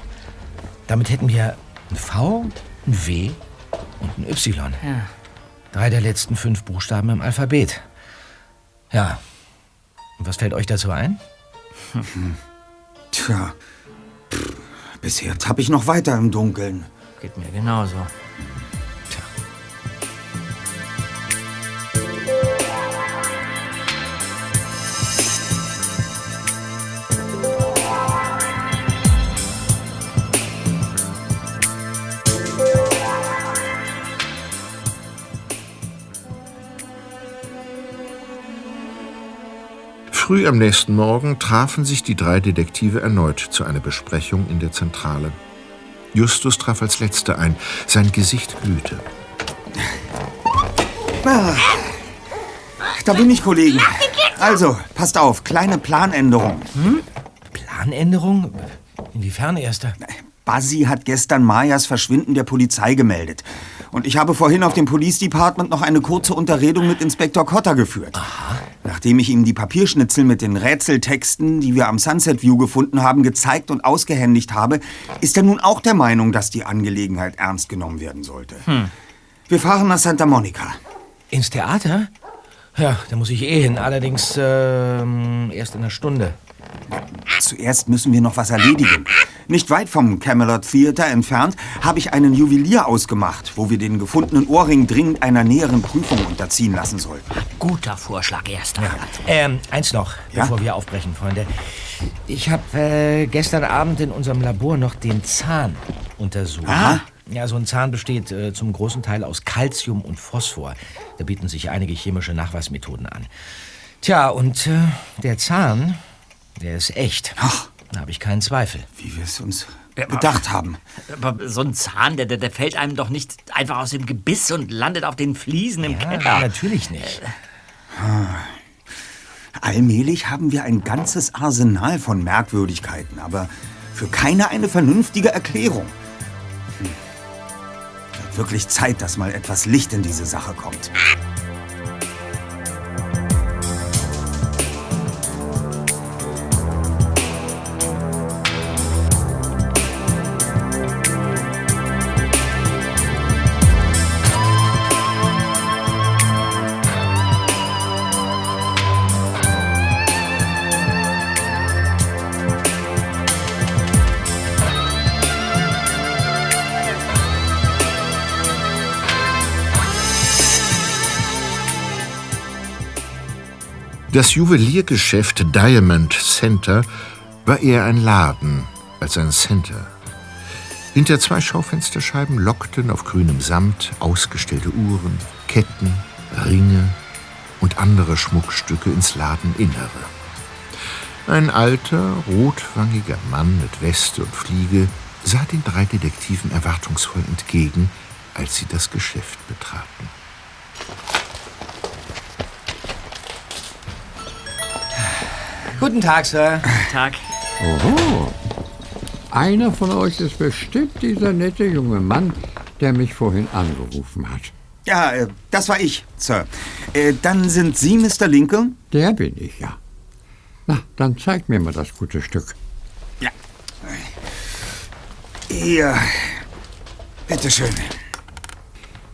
Damit hätten wir ein V, ein W und ein Y.
Ja.
Drei der letzten fünf Buchstaben im Alphabet. Ja. Und was fällt euch dazu ein?
Tja, pff, bisher tapp ich noch weiter im Dunkeln.
Geht mir genauso.
Früh am nächsten Morgen trafen sich die drei Detektive erneut zu einer Besprechung in der Zentrale. Justus traf als letzter ein. Sein Gesicht glühte.
Ah, da bin ich, Kollegen. Also, passt auf, kleine Planänderung.
Hm? Planänderung? Inwiefern, Erster?
Buzzy hat gestern Mayas Verschwinden der Polizei gemeldet. Und ich habe vorhin auf dem Police Department noch eine kurze Unterredung mit Inspektor Cotter geführt.
Aha.
Nachdem ich ihm die Papierschnitzel mit den Rätseltexten, die wir am Sunset View gefunden haben, gezeigt und ausgehändigt habe, ist er nun auch der Meinung, dass die Angelegenheit ernst genommen werden sollte.
Hm.
Wir fahren nach Santa Monica.
Ins Theater? Ja, da muss ich eh hin. Allerdings ähm, erst in einer Stunde.
Zuerst müssen wir noch was erledigen. Nicht weit vom Camelot Theater entfernt habe ich einen Juwelier ausgemacht, wo wir den gefundenen Ohrring dringend einer näheren Prüfung unterziehen lassen sollten.
Guter Vorschlag, Erster. Ja.
Ähm, eins noch,
Ja?
bevor wir aufbrechen, Freunde. Ich habe äh, gestern Abend in unserem Labor noch den Zahn untersucht.
Aha.
Ja, so ein Zahn besteht äh, zum großen Teil aus Calcium und Phosphor. Da bieten sich einige chemische Nachweismethoden an. Tja, und äh, der Zahn, der ist echt.
Ach.
Da habe ich keinen Zweifel.
Wie wir es uns gedacht haben.
Aber so ein Zahn, der, der, der fällt einem doch nicht einfach aus dem Gebiss und landet auf den Fliesen im
Ja,
Keller.
natürlich nicht.
Allmählich haben wir ein ganzes Arsenal von Merkwürdigkeiten, aber für keine eine vernünftige Erklärung. Hm. Wirklich Zeit, dass mal etwas Licht in diese Sache kommt.
Das Juweliergeschäft Diamond Center war eher ein Laden als ein Center. Hinter zwei Schaufensterscheiben lockten auf grünem Samt ausgestellte Uhren, Ketten, Ringe und andere Schmuckstücke ins Ladeninnere. Ein alter, rotwangiger Mann mit Weste und Fliege sah den drei Detektiven erwartungsvoll entgegen, als sie das Geschäft betraten.
Guten Tag, Sir.
Tag.
Oho. Einer von euch ist bestimmt dieser nette junge Mann, der mich vorhin angerufen hat.
Ja, äh, das war ich, Sir. Äh, dann sind Sie Mr. Lincoln?
Der bin ich, ja. Na, dann zeig mir mal das gute Stück.
Ja. Hier. Bitteschön.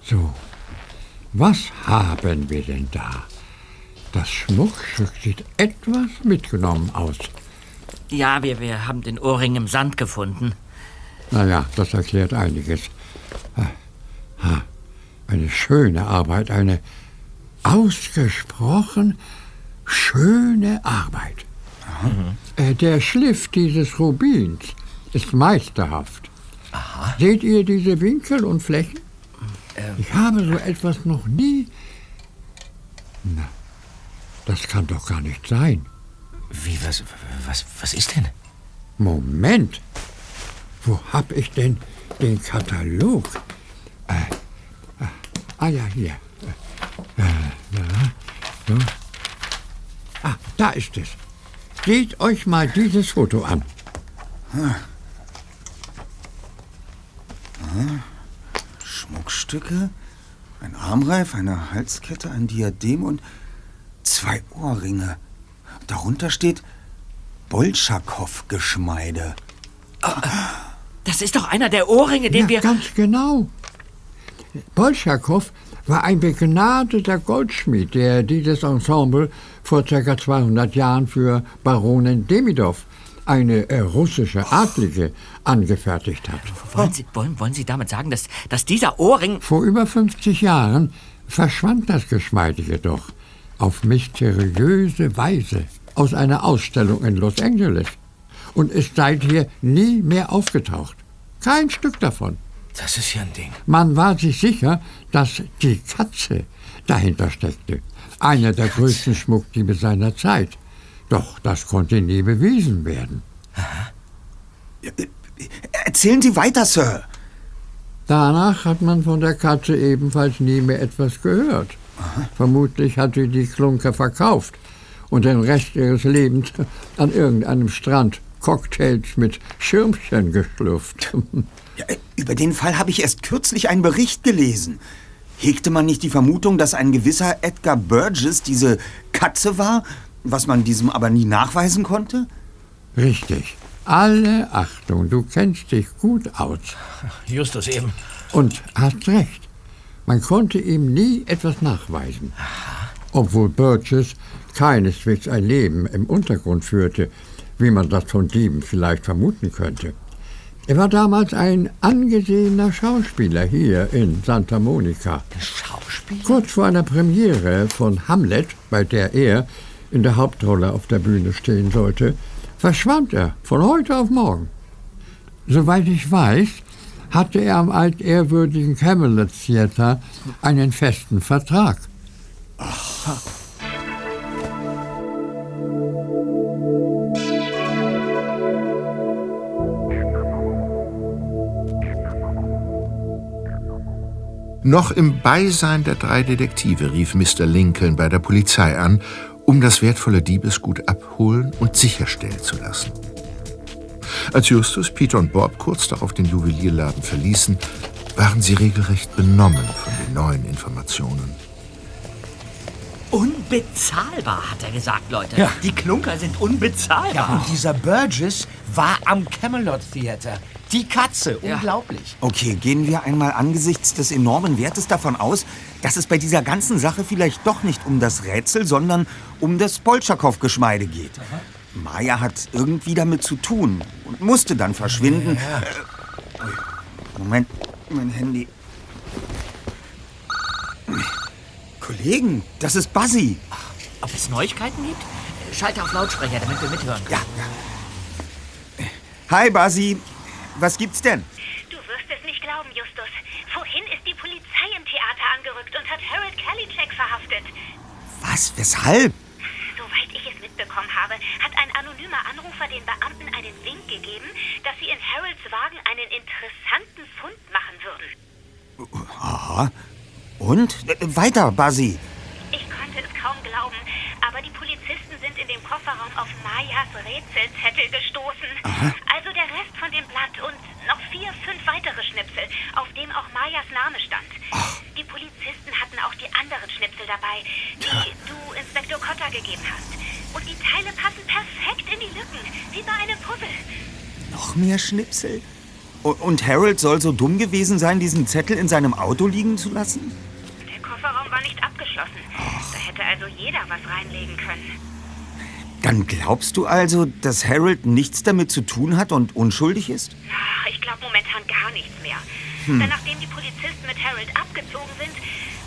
So, was haben wir denn da? Das Schmuckstück sieht etwas mitgenommen aus.
Ja, wir, wir haben den Ohrring im Sand gefunden.
Naja, das erklärt einiges. Eine schöne Arbeit, eine ausgesprochen schöne Arbeit. Äh, Der Schliff dieses Rubins ist meisterhaft. Seht ihr diese Winkel und Flächen? Ich habe so etwas noch nie. Na, das kann doch gar nicht sein.
Wie, was, was, was ist denn?
Moment. Wo hab ich denn den Katalog? Äh, äh, ah ja, hier. Äh, äh, ja, so. Ah, da ist es. Seht euch mal dieses Foto an.
Ah. Ah. Schmuckstücke, ein Armreif, eine Halskette, ein Diadem und zwei Ohrringe. Darunter steht Bolschakow-Geschmeide.
Das ist doch einer der Ohrringe, den
ja,
wir...
ganz genau. Bolschakow war ein begnadeter Goldschmied, der dieses Ensemble vor ca. 200 Jahren für Baronin Demidov, eine äh, russische Adlige, angefertigt hat.
Wollen Sie, wollen, wollen Sie damit sagen, dass, dass dieser Ohrring...
Vor über 50 Jahren verschwand das Geschmeide jedoch auf mysteriöse Weise aus einer Ausstellung in Los Angeles und ist seither nie mehr aufgetaucht. Kein Stück davon.
Das ist ja ein Ding.
Man war sich sicher, dass die Katze dahinter steckte. Einer der größten Schmuckdiebe seiner Zeit. Doch das konnte nie bewiesen werden.
Erzählen Sie weiter, Sir.
Danach hat man von der Katze ebenfalls nie mehr etwas gehört. Vermutlich hat sie die Klunker verkauft und den Rest ihres Lebens an irgendeinem Strand Cocktails mit Schirmchen geschlürft.
Ja, über den Fall habe ich erst kürzlich einen Bericht gelesen. Hegte man nicht die Vermutung, dass ein gewisser Edgar Burgess diese Katze war, was man diesem aber nie nachweisen konnte?
Richtig. Alle Achtung, du kennst dich gut aus.
Justus eben.
Und hast recht. Man konnte ihm nie etwas nachweisen. Obwohl Burgess keineswegs ein Leben im Untergrund führte, wie man das von Dieben vielleicht vermuten könnte. Er war damals ein angesehener Schauspieler hier in Santa Monica.
Schauspieler?
Kurz vor einer Premiere von Hamlet, bei der er in der Hauptrolle auf der Bühne stehen sollte, verschwand er von heute auf morgen. Soweit ich weiß, hatte er am altehrwürdigen Camelot Theater einen festen Vertrag.
Ach.
Noch im Beisein der drei Detektive rief Mr. Lincoln bei der Polizei an, um das wertvolle Diebesgut abholen und sicherstellen zu lassen. Als Justus, Peter und Bob kurz darauf den Juwelierladen verließen, waren sie regelrecht benommen von den neuen Informationen.
Unbezahlbar, hat er gesagt, Leute.
Ja.
Die Klunker sind unbezahlbar.
Ja, und dieser Burgess war am Camelot Theater. Die Katze, unglaublich.
Okay, gehen wir einmal angesichts des enormen Wertes davon aus, dass es bei dieser ganzen Sache vielleicht doch nicht um das Rätsel, sondern um das Bolschakow-Geschmeide geht. Maya hat irgendwie damit zu tun und musste dann verschwinden. Äh, ui, Moment, mein Handy. Kollegen, das ist Buzzy.
Ob es Neuigkeiten gibt? Schalte auf Lautsprecher, damit wir mithören können.
Ja, Hi, Buzzy. Was gibt's denn?
Du wirst es nicht glauben, Justus. Vorhin ist die Polizei im Theater angerückt und hat Harold Kellycheck verhaftet.
Was? Weshalb?
Soweit ich es mitbekommen habe, hat ein anonymer Anrufer den Beamten einen Wink gegeben, dass sie in Harolds Wagen einen interessanten Fund machen würden.
Aha. Und? Weiter, Buzzy.
Ich konnte es kaum glauben, aber die in dem Kofferraum auf Mayas Rätselzettel gestoßen. Also der Rest von dem Blatt und noch vier, fünf weitere Schnipsel, auf dem auch Mayas Name stand. Die Polizisten hatten auch die anderen Schnipsel dabei, die du Inspektor Cotter gegeben hast. Und die Teile passen perfekt in die Lücken, wie bei einem Puzzle.
Noch mehr Schnipsel? Und Harold soll so dumm gewesen sein, diesen Zettel in seinem Auto liegen zu lassen?
Der Kofferraum war nicht abgeschlossen. Da hätte also jeder was reinlegen können.
Dann glaubst du also, dass Harold nichts damit zu tun hat und unschuldig ist?
Ach, ich glaube momentan gar nichts mehr.
Hm.
Denn nachdem die Polizisten mit Harold abgezogen sind,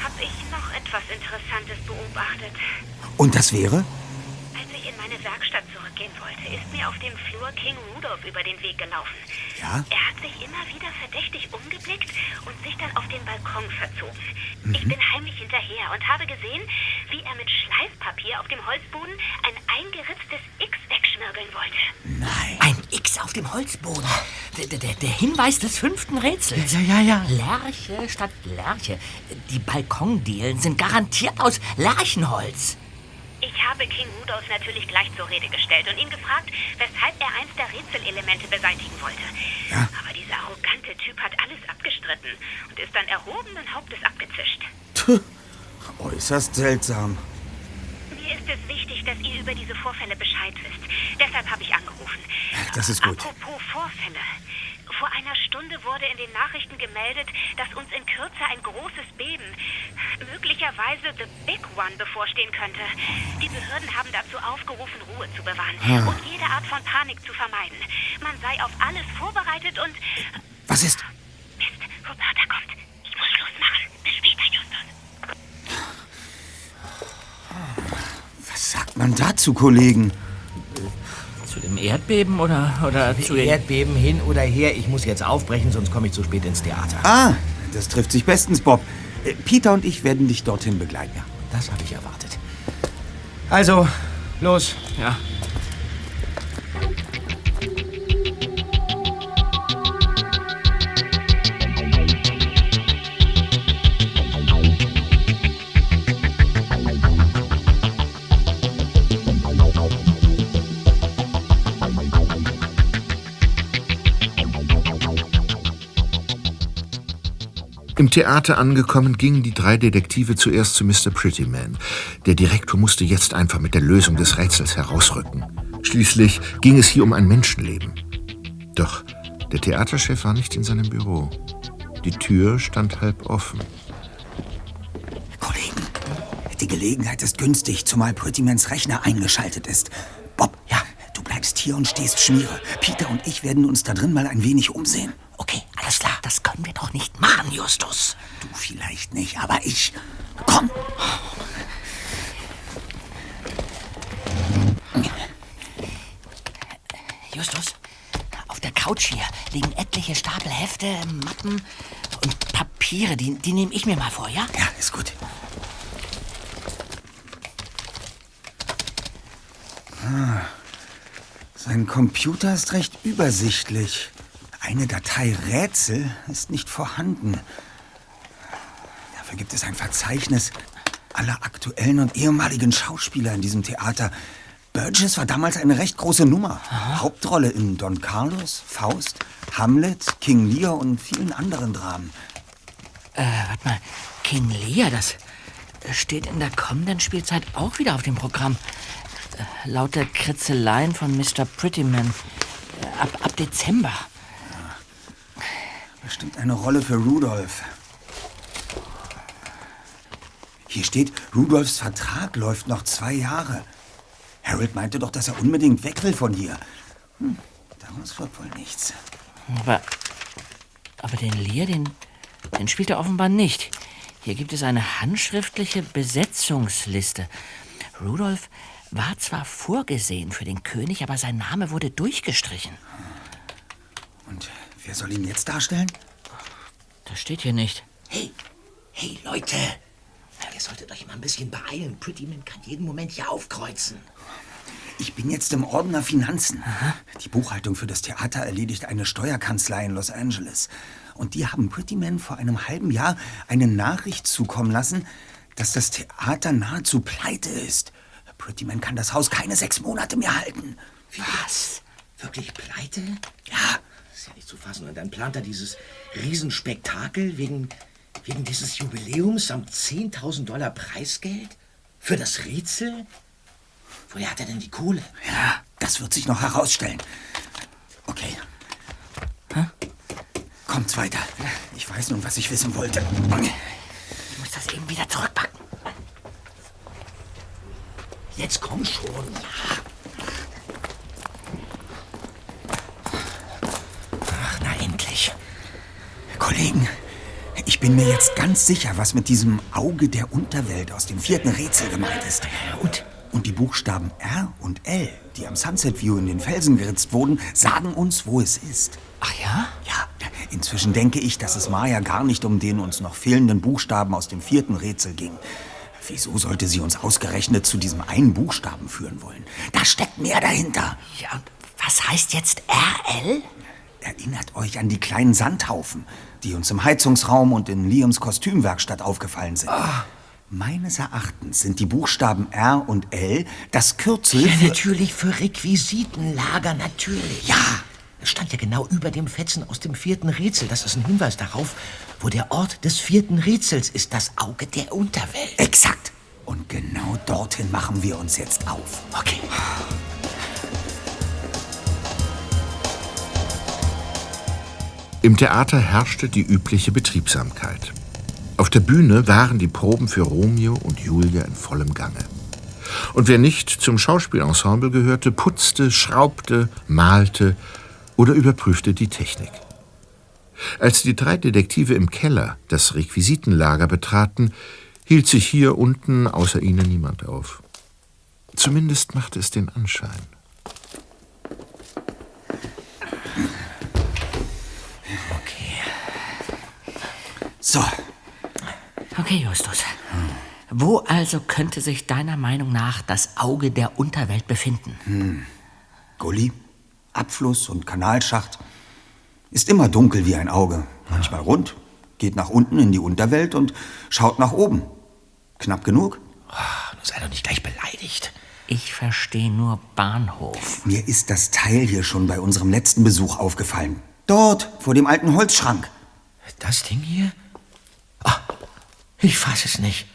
habe ich noch etwas Interessantes beobachtet.
Und das wäre?
Als ich in meine Werkstatt zurückgehen wollte, ist mir auf dem Flur King Rudolph über den Weg gelaufen.
Ja?
Er hat sich immer wieder verdächtig umgeblickt und sich dann auf den Balkon verzogen.
Mhm.
Ich bin heimlich hinterher und habe gesehen, wie er mit Schleifpapier auf dem Holzboden ein eingeritztes X wegschmirgeln wollte.
Ein X auf dem Holzboden. Der, der, der Hinweis des fünften Rätsels.
Ja, ja, ja.
Lerche statt Lerche. Die Balkondielen sind garantiert aus Lärchenholz.
Ich habe King Rudolph natürlich gleich zur Rede gestellt und ihn gefragt, weshalb er eins der Rätselelemente beseitigen wollte. Aber dieser arrogante Typ hat alles abgestritten und ist dann erhobenen Hauptes abgezischt.
Tch, äußerst seltsam.
Mir ist es wichtig, dass ihr über diese Vorfälle Bescheid wisst. Deshalb habe ich angerufen.
Das ist gut.
Apropos Vorfälle. Vor einer Stunde wurde in den Nachrichten gemeldet, dass uns in Kürze ein großes Beben, möglicherweise The Big One, bevorstehen könnte. Die Behörden haben dazu aufgerufen, Ruhe zu bewahren
Ah.
und jede Art von Panik zu vermeiden. Man sei auf alles vorbereitet und...
Was ist?
Mist, Roberta kommt. Ich muss Schluss machen. Bis später, Justus.
Was sagt man dazu, Kollegen?
Zu dem Erdbeben oder, oder zu den...
Erdbeben hin oder her. Ich muss jetzt aufbrechen, sonst komme ich zu spät ins Theater.
Ah, das trifft sich bestens, Bob. Äh, Peter und ich werden dich dorthin begleiten.
Das habe ich erwartet. Also, Los.
Ja.
Im Theater angekommen, gingen die drei Detektive zuerst zu Mr. Prettyman. Der Direktor musste jetzt einfach mit der Lösung des Rätsels herausrücken. Schließlich ging es hier um ein Menschenleben. Doch der Theaterchef war nicht in seinem Büro. Die Tür stand halb offen.
Kollegen, die Gelegenheit ist günstig, zumal Prettymans Rechner eingeschaltet ist. Bob, ja, du bleibst hier und stehst Schmiere. Peter und ich werden uns da drin mal ein wenig umsehen.
Okay, alles klar. Das können wir doch nicht machen, Justus.
Du vielleicht nicht, aber ich. Komm!
Justus, auf der Couch hier liegen etliche Stapel Hefte, Mappen und Papiere. Die, die nehme ich mir mal vor, ja?
Ja, ist gut. Ah, sein Computer ist recht übersichtlich. Eine Datei Rätsel ist nicht vorhanden. Dafür gibt es ein Verzeichnis aller aktuellen und ehemaligen Schauspieler in diesem Theater. Burgess war damals eine recht große Nummer. Hauptrolle in Don Carlos, Faust, Hamlet, King Lear und vielen anderen Dramen.
Äh, warte mal. King Lear, das steht in der kommenden Spielzeit auch wieder auf dem Programm. Äh, laut der Kritzeleien von Mr. Prettyman. Äh, ab, ab Dezember.
Bestimmt eine Rolle für Rudolph. Hier steht, Rudolphs Vertrag läuft noch zwei Jahre. Harold meinte doch, dass er unbedingt weg will von hier. Hm, daraus wird wohl nichts.
Aber, aber den Lear, den, den spielt er offenbar nicht. Hier gibt es eine handschriftliche Besetzungsliste. Rudolph war zwar vorgesehen für den König, aber sein Name wurde durchgestrichen.
Und wer soll ihn jetzt darstellen?
Das steht hier nicht.
Hey, hey, Leute. Ihr solltet euch mal ein bisschen beeilen. Prettyman kann jeden Moment hier aufkreuzen.
Ich bin jetzt im Ordner Finanzen. Die Buchhaltung für das Theater erledigt eine Steuerkanzlei in Los Angeles. Und die haben Prettyman vor einem halben Jahr eine Nachricht zukommen lassen, dass das Theater nahezu pleite ist. Prettyman kann das Haus keine sechs Monate mehr halten.
Was? Wirklich pleite?
Ja.
Das ist ja nicht zu fassen. Und dann plant er dieses Riesenspektakel wegen, wegen dieses Jubiläums samt 10.000 Dollar Preisgeld? Für das Rätsel? Woher hat er denn die Kohle?
Ja, das wird sich noch herausstellen. Okay. Kommt's weiter. Ich weiß nun, was ich wissen wollte.
Ich muss das eben wieder zurückpacken. Jetzt komm schon. Ja.
Ach, na endlich. Kollegen, ich bin mir jetzt ganz sicher, was mit diesem Auge der Unterwelt aus dem vierten Rätsel gemeint ist. Und, und die Buchstaben R und L, die am Sunset View in den Felsen geritzt wurden, sagen uns, wo es ist.
Ach ja?
Ja, inzwischen denke ich, dass es Maya gar nicht um den uns noch fehlenden Buchstaben aus dem vierten Rätsel ging. Wieso sollte sie uns ausgerechnet zu diesem einen Buchstaben führen wollen? Da steckt mehr dahinter.
Ja, und was heißt jetzt RL?
Erinnert euch an die kleinen Sandhaufen, die uns im Heizungsraum und in Liams Kostümwerkstatt aufgefallen sind. Meines Erachtens sind die Buchstaben R und L das Kürzel
Ja,
für...
natürlich für Requisitenlager, natürlich. Ja. Es stand ja genau über dem Fetzen aus dem vierten Rätsel. Das ist ein Hinweis darauf, wo der Ort des vierten Rätsels ist, das Auge der Unterwelt.
Exakt. Und genau dorthin machen wir uns jetzt auf.
Okay.
Im Theater herrschte die übliche Betriebsamkeit. Auf der Bühne waren die Proben für Romeo und Julia in vollem Gange. Und wer nicht zum Schauspielensemble gehörte, putzte, schraubte, malte oder überprüfte die Technik. Als die drei Detektive im Keller das Requisitenlager betraten, hielt sich hier unten außer ihnen niemand auf. Zumindest machte es den Anschein.
So.
Okay, Justus. Wo also könnte sich deiner Meinung nach das Auge der Unterwelt befinden?
Hm. Gully, Abfluss und Kanalschacht. Ist immer dunkel wie ein Auge. Manchmal rund, geht nach unten in die Unterwelt und schaut nach oben. Knapp genug?
Oh, nun sei doch nicht gleich beleidigt.
Ich verstehe nur Bahnhof.
Mir ist das Teil hier schon bei unserem letzten Besuch aufgefallen. Dort, vor dem alten Holzschrank.
Das Ding hier? Ah, ich fass es nicht.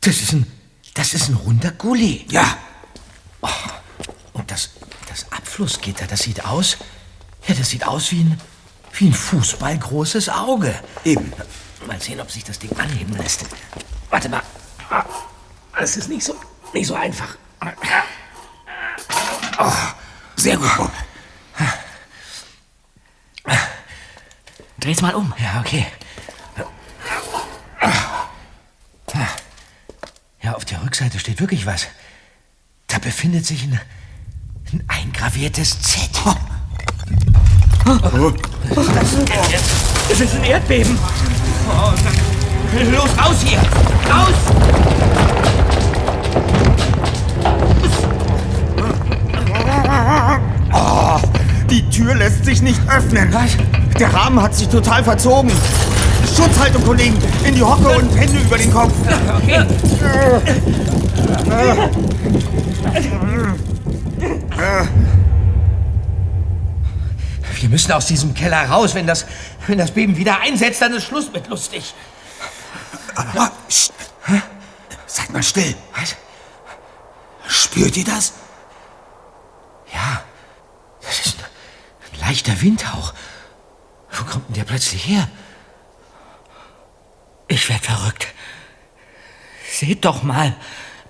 Das ist ein, das ist ein runder Gully.
Ja.
Oh, und das, das Abflussgitter, das sieht aus, ja, das sieht aus wie ein, wie ein fußballgroßes Auge.
Eben.
Mal sehen, ob sich das Ding anheben lässt. Warte mal. Ah, Das ist nicht so, nicht so einfach.
Oh, sehr gut, Bob.
Dreh's mal um.
Ja, okay. Ja, auf der Rückseite steht wirklich was. Da befindet sich ein, ein eingraviertes Z.
Das ist, das ist ein Erdbeben.
Oh, los, raus hier! Raus!
Oh, die Tür lässt sich nicht öffnen. Was? Der Rahmen hat sich total verzogen. Schutzhaltung, Kollegen. In die Hocke und Hände über den Kopf.
Okay. Wir müssen aus diesem Keller raus. Wenn das, wenn das Beben wieder einsetzt, dann ist Schluss mit lustig.
Pst. Seid mal still.
Was?
Spürt ihr das?
Ja, das ist ein leichter Windhauch. Wo kommt denn der plötzlich her?
Ich werd verrückt. Seht doch mal.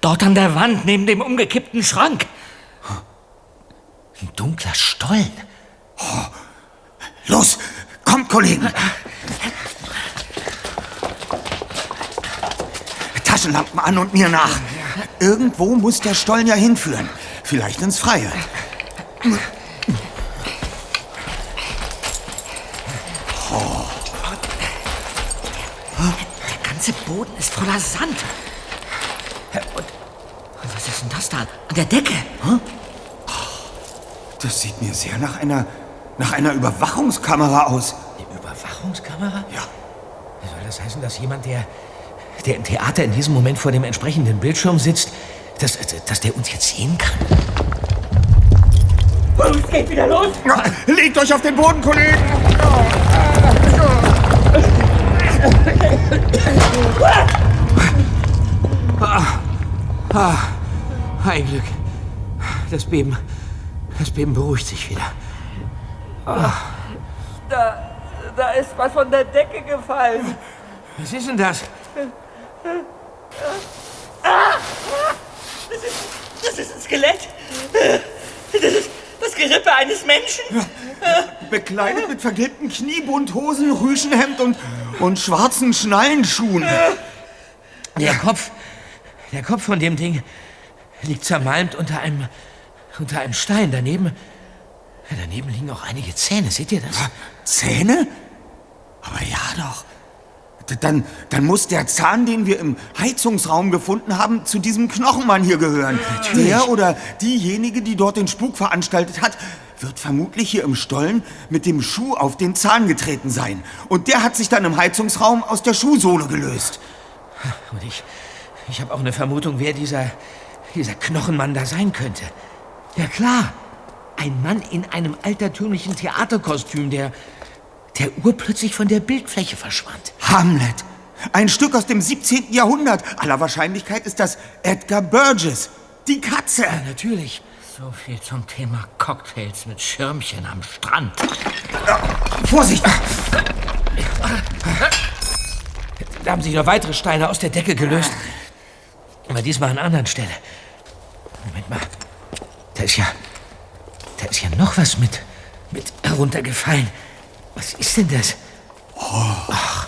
Dort an der Wand neben dem umgekippten Schrank.
Ein dunkler Stollen.
Oh. Los, kommt, Kollegen. Taschenlampen an und mir nach. Irgendwo muss der Stollen ja hinführen. Vielleicht ins Freie.
Oh. Der ganze Boden ist voller Sand. Und, was ist denn das da? An der Decke?
Das sieht mir sehr nach einer, nach einer Überwachungskamera aus.
Eine Überwachungskamera?
Ja.
Soll das heißen, dass jemand, der, der im Theater in diesem Moment vor dem entsprechenden Bildschirm sitzt, dass, dass der uns jetzt sehen kann?
Es geht wieder los.
Legt euch auf den Boden, Kollegen.
Ah, ein Glück. Das Beben, das Beben beruhigt sich wieder. Ah,
Da, da ist was von der Decke gefallen.
was ist denn das?
Ah! Das ist, das ist ein Skelett. Das ist das Gerippe eines Menschen.
Bekleidet mit vergilbten Kniebundhosen, Rüschenhemd und, und schwarzen Schnallenschuhen.
Der Kopf, der Kopf von dem Ding liegt zermalmt unter einem, unter einem Stein. Daneben, daneben liegen auch einige Zähne. Seht ihr das?
Zähne? Aber ja doch. Dann, dann muss der Zahn, den wir im Heizungsraum gefunden haben, zu diesem Knochenmann hier gehören.
Natürlich.
Der oder diejenige, die dort den Spuk veranstaltet hat, wird vermutlich hier im Stollen mit dem Schuh auf den Zahn getreten sein. Und der hat sich dann im Heizungsraum aus der Schuhsohle gelöst.
Und ich, ich habe auch eine Vermutung, wer dieser, dieser Knochenmann da sein könnte. Ja klar, ein Mann in einem altertümlichen Theaterkostüm, der, der urplötzlich von der Bildfläche verschwand.
Hamlet. Ein Stück aus dem 17. Jahrhundert. Aller Wahrscheinlichkeit ist das Edgar Burgess. Die Katze.
Ja, natürlich.
So viel zum Thema Cocktails mit Schirmchen am Strand.
Vorsicht!
Da haben sich noch weitere Steine aus der Decke gelöst. Aber diesmal an einer anderen Stelle. Moment mal. Da ist ja. Da ist ja noch was mit. mit heruntergefallen. Was ist denn das? Ach,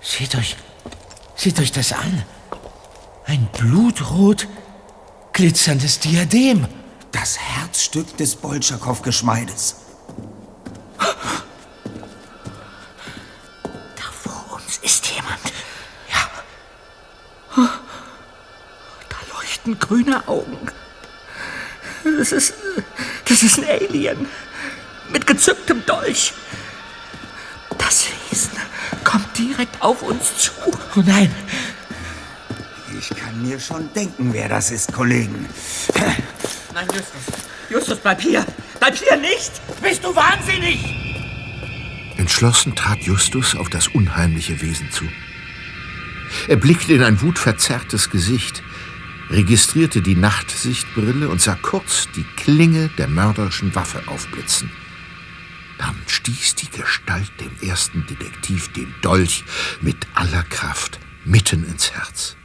seht euch. Seht euch das an. Ein blutrot glitzerndes Diadem.
Das Herzstück des Bolschakow-Geschmeides.
Da vor uns ist jemand. und grüne Augen. Das ist. Das ist ein Alien. Mit gezücktem Dolch. Das Wesen kommt direkt auf uns zu.
Oh nein!
Ich kann mir schon denken, wer das ist, Kollegen.
Nein, Justus. Justus, bleib hier. Bleib hier nicht. Bist du wahnsinnig?
Entschlossen trat Justus auf das unheimliche Wesen zu. Er blickte in ein wutverzerrtes Gesicht, registrierte die Nachtsichtbrille und sah kurz die Klinge der mörderischen Waffe aufblitzen. Dann stieß die Gestalt dem ersten Detektiv den Dolch mit aller Kraft mitten ins Herz.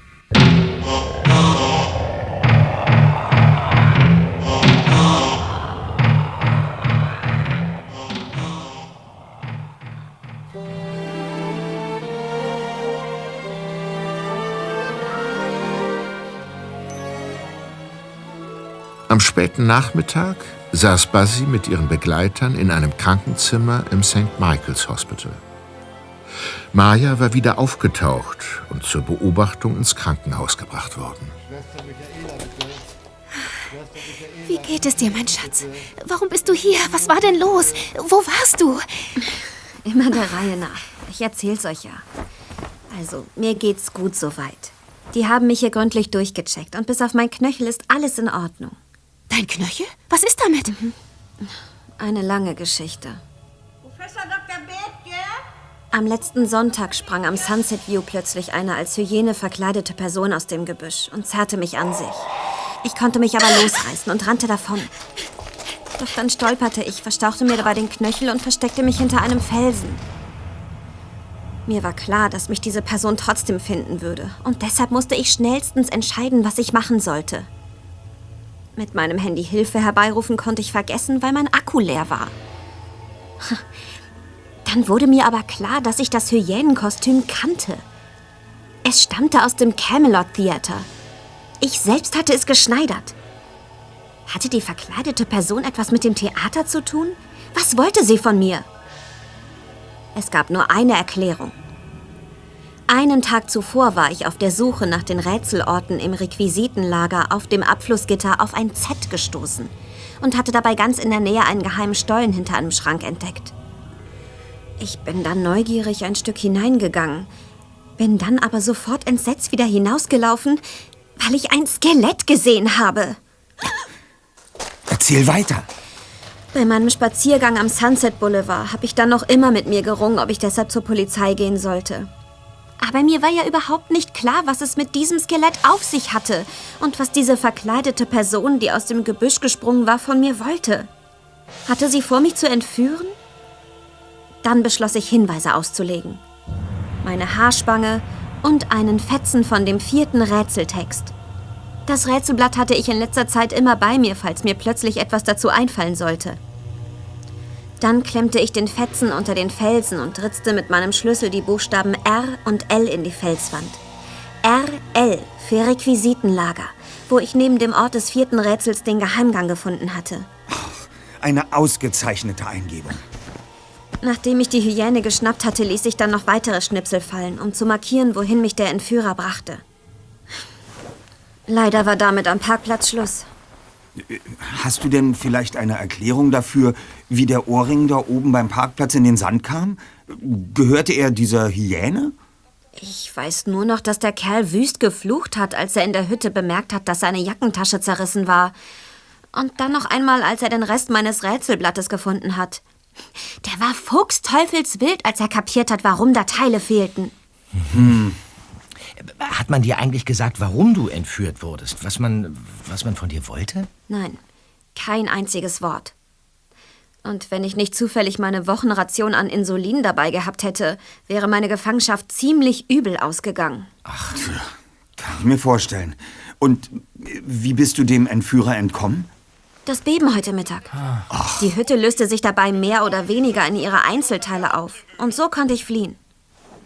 Am späten Nachmittag saß Buzzy mit ihren Begleitern in einem Krankenzimmer im St. Michael's Hospital. Maya war wieder aufgetaucht und zur Beobachtung ins Krankenhaus gebracht worden.
Wie geht es dir, mein Schatz? Warum bist du hier? Was war denn los? Wo warst du?
Immer der Reihe nach. Ich erzähl's euch ja. Also, mir geht's gut soweit. Die haben mich hier gründlich durchgecheckt und bis auf mein Knöchel ist alles in Ordnung.
Dein Knöchel? Was ist damit?
Eine lange Geschichte.
Professor Dr. Bethke?
Am letzten Sonntag sprang am Sunset View plötzlich eine als Hyäne verkleidete Person aus dem Gebüsch und zerrte mich an sich. Ich konnte mich aber losreißen und rannte davon. Doch dann stolperte ich, verstauchte mir dabei den Knöchel und versteckte mich hinter einem Felsen. Mir war klar, dass mich diese Person trotzdem finden würde. Und deshalb musste ich schnellstens entscheiden, was ich machen sollte. Mit meinem Handy Hilfe herbeirufen konnte ich vergessen, weil mein Akku leer war. Dann wurde mir aber klar, dass ich das Hyänenkostüm kannte. Es stammte aus dem Camelot Theater. Ich selbst hatte es geschneidert. Hatte die verkleidete Person etwas mit dem Theater zu tun? Was wollte sie von mir? Es gab nur eine Erklärung. Einen Tag zuvor war ich auf der Suche nach den Rätselorten im Requisitenlager auf dem Abflussgitter auf ein Z gestoßen und hatte dabei ganz in der Nähe einen geheimen Stollen hinter einem Schrank entdeckt. Ich bin dann neugierig ein Stück hineingegangen, bin dann aber sofort entsetzt wieder hinausgelaufen, weil ich ein Skelett gesehen habe.
Erzähl weiter.
Bei meinem Spaziergang am Sunset Boulevard habe ich dann noch immer mit mir gerungen, ob ich deshalb zur Polizei gehen sollte. Aber mir war ja überhaupt nicht klar, was es mit diesem Skelett auf sich hatte und was diese verkleidete Person, die aus dem Gebüsch gesprungen war, von mir wollte. Hatte sie vor, mich zu entführen? Dann beschloss ich, Hinweise auszulegen. Meine Haarspange und einen Fetzen von dem vierten Rätseltext. Das Rätselblatt hatte ich in letzter Zeit immer bei mir, falls mir plötzlich etwas dazu einfallen sollte. Dann klemmte ich den Fetzen unter den Felsen und ritzte mit meinem Schlüssel die Buchstaben R und L in die Felswand. RL für Requisitenlager, wo ich neben dem Ort des vierten Rätsels den Geheimgang gefunden hatte.
Eine ausgezeichnete Eingebung.
Nachdem ich die Hyäne geschnappt hatte, ließ ich dann noch weitere Schnipsel fallen, um zu markieren, wohin mich der Entführer brachte. Leider war damit am Parkplatz Schluss.
Hast du denn vielleicht eine Erklärung dafür, wie der Ohrring da oben beim Parkplatz in den Sand kam? Gehörte er dieser Hyäne?
Ich weiß nur noch, dass der Kerl wüst geflucht hat, als er in der Hütte bemerkt hat, dass seine Jackentasche zerrissen war. Und dann noch einmal, als er den Rest meines Rätselblattes gefunden hat. Der war fuchsteufelswild, als er kapiert hat, warum da Teile fehlten.
Hm. Hat man dir eigentlich gesagt, warum du entführt wurdest? Was man, was man von dir wollte?
Nein, kein einziges Wort. Und wenn ich nicht zufällig meine Wochenration an Insulin dabei gehabt hätte, wäre meine Gefangenschaft ziemlich übel ausgegangen.
Ach, kann ich mir vorstellen. Und wie bist du dem Entführer entkommen?
Das Beben heute Mittag.
Ach.
Die Hütte löste sich dabei mehr oder weniger in ihre Einzelteile auf. Und so konnte ich fliehen.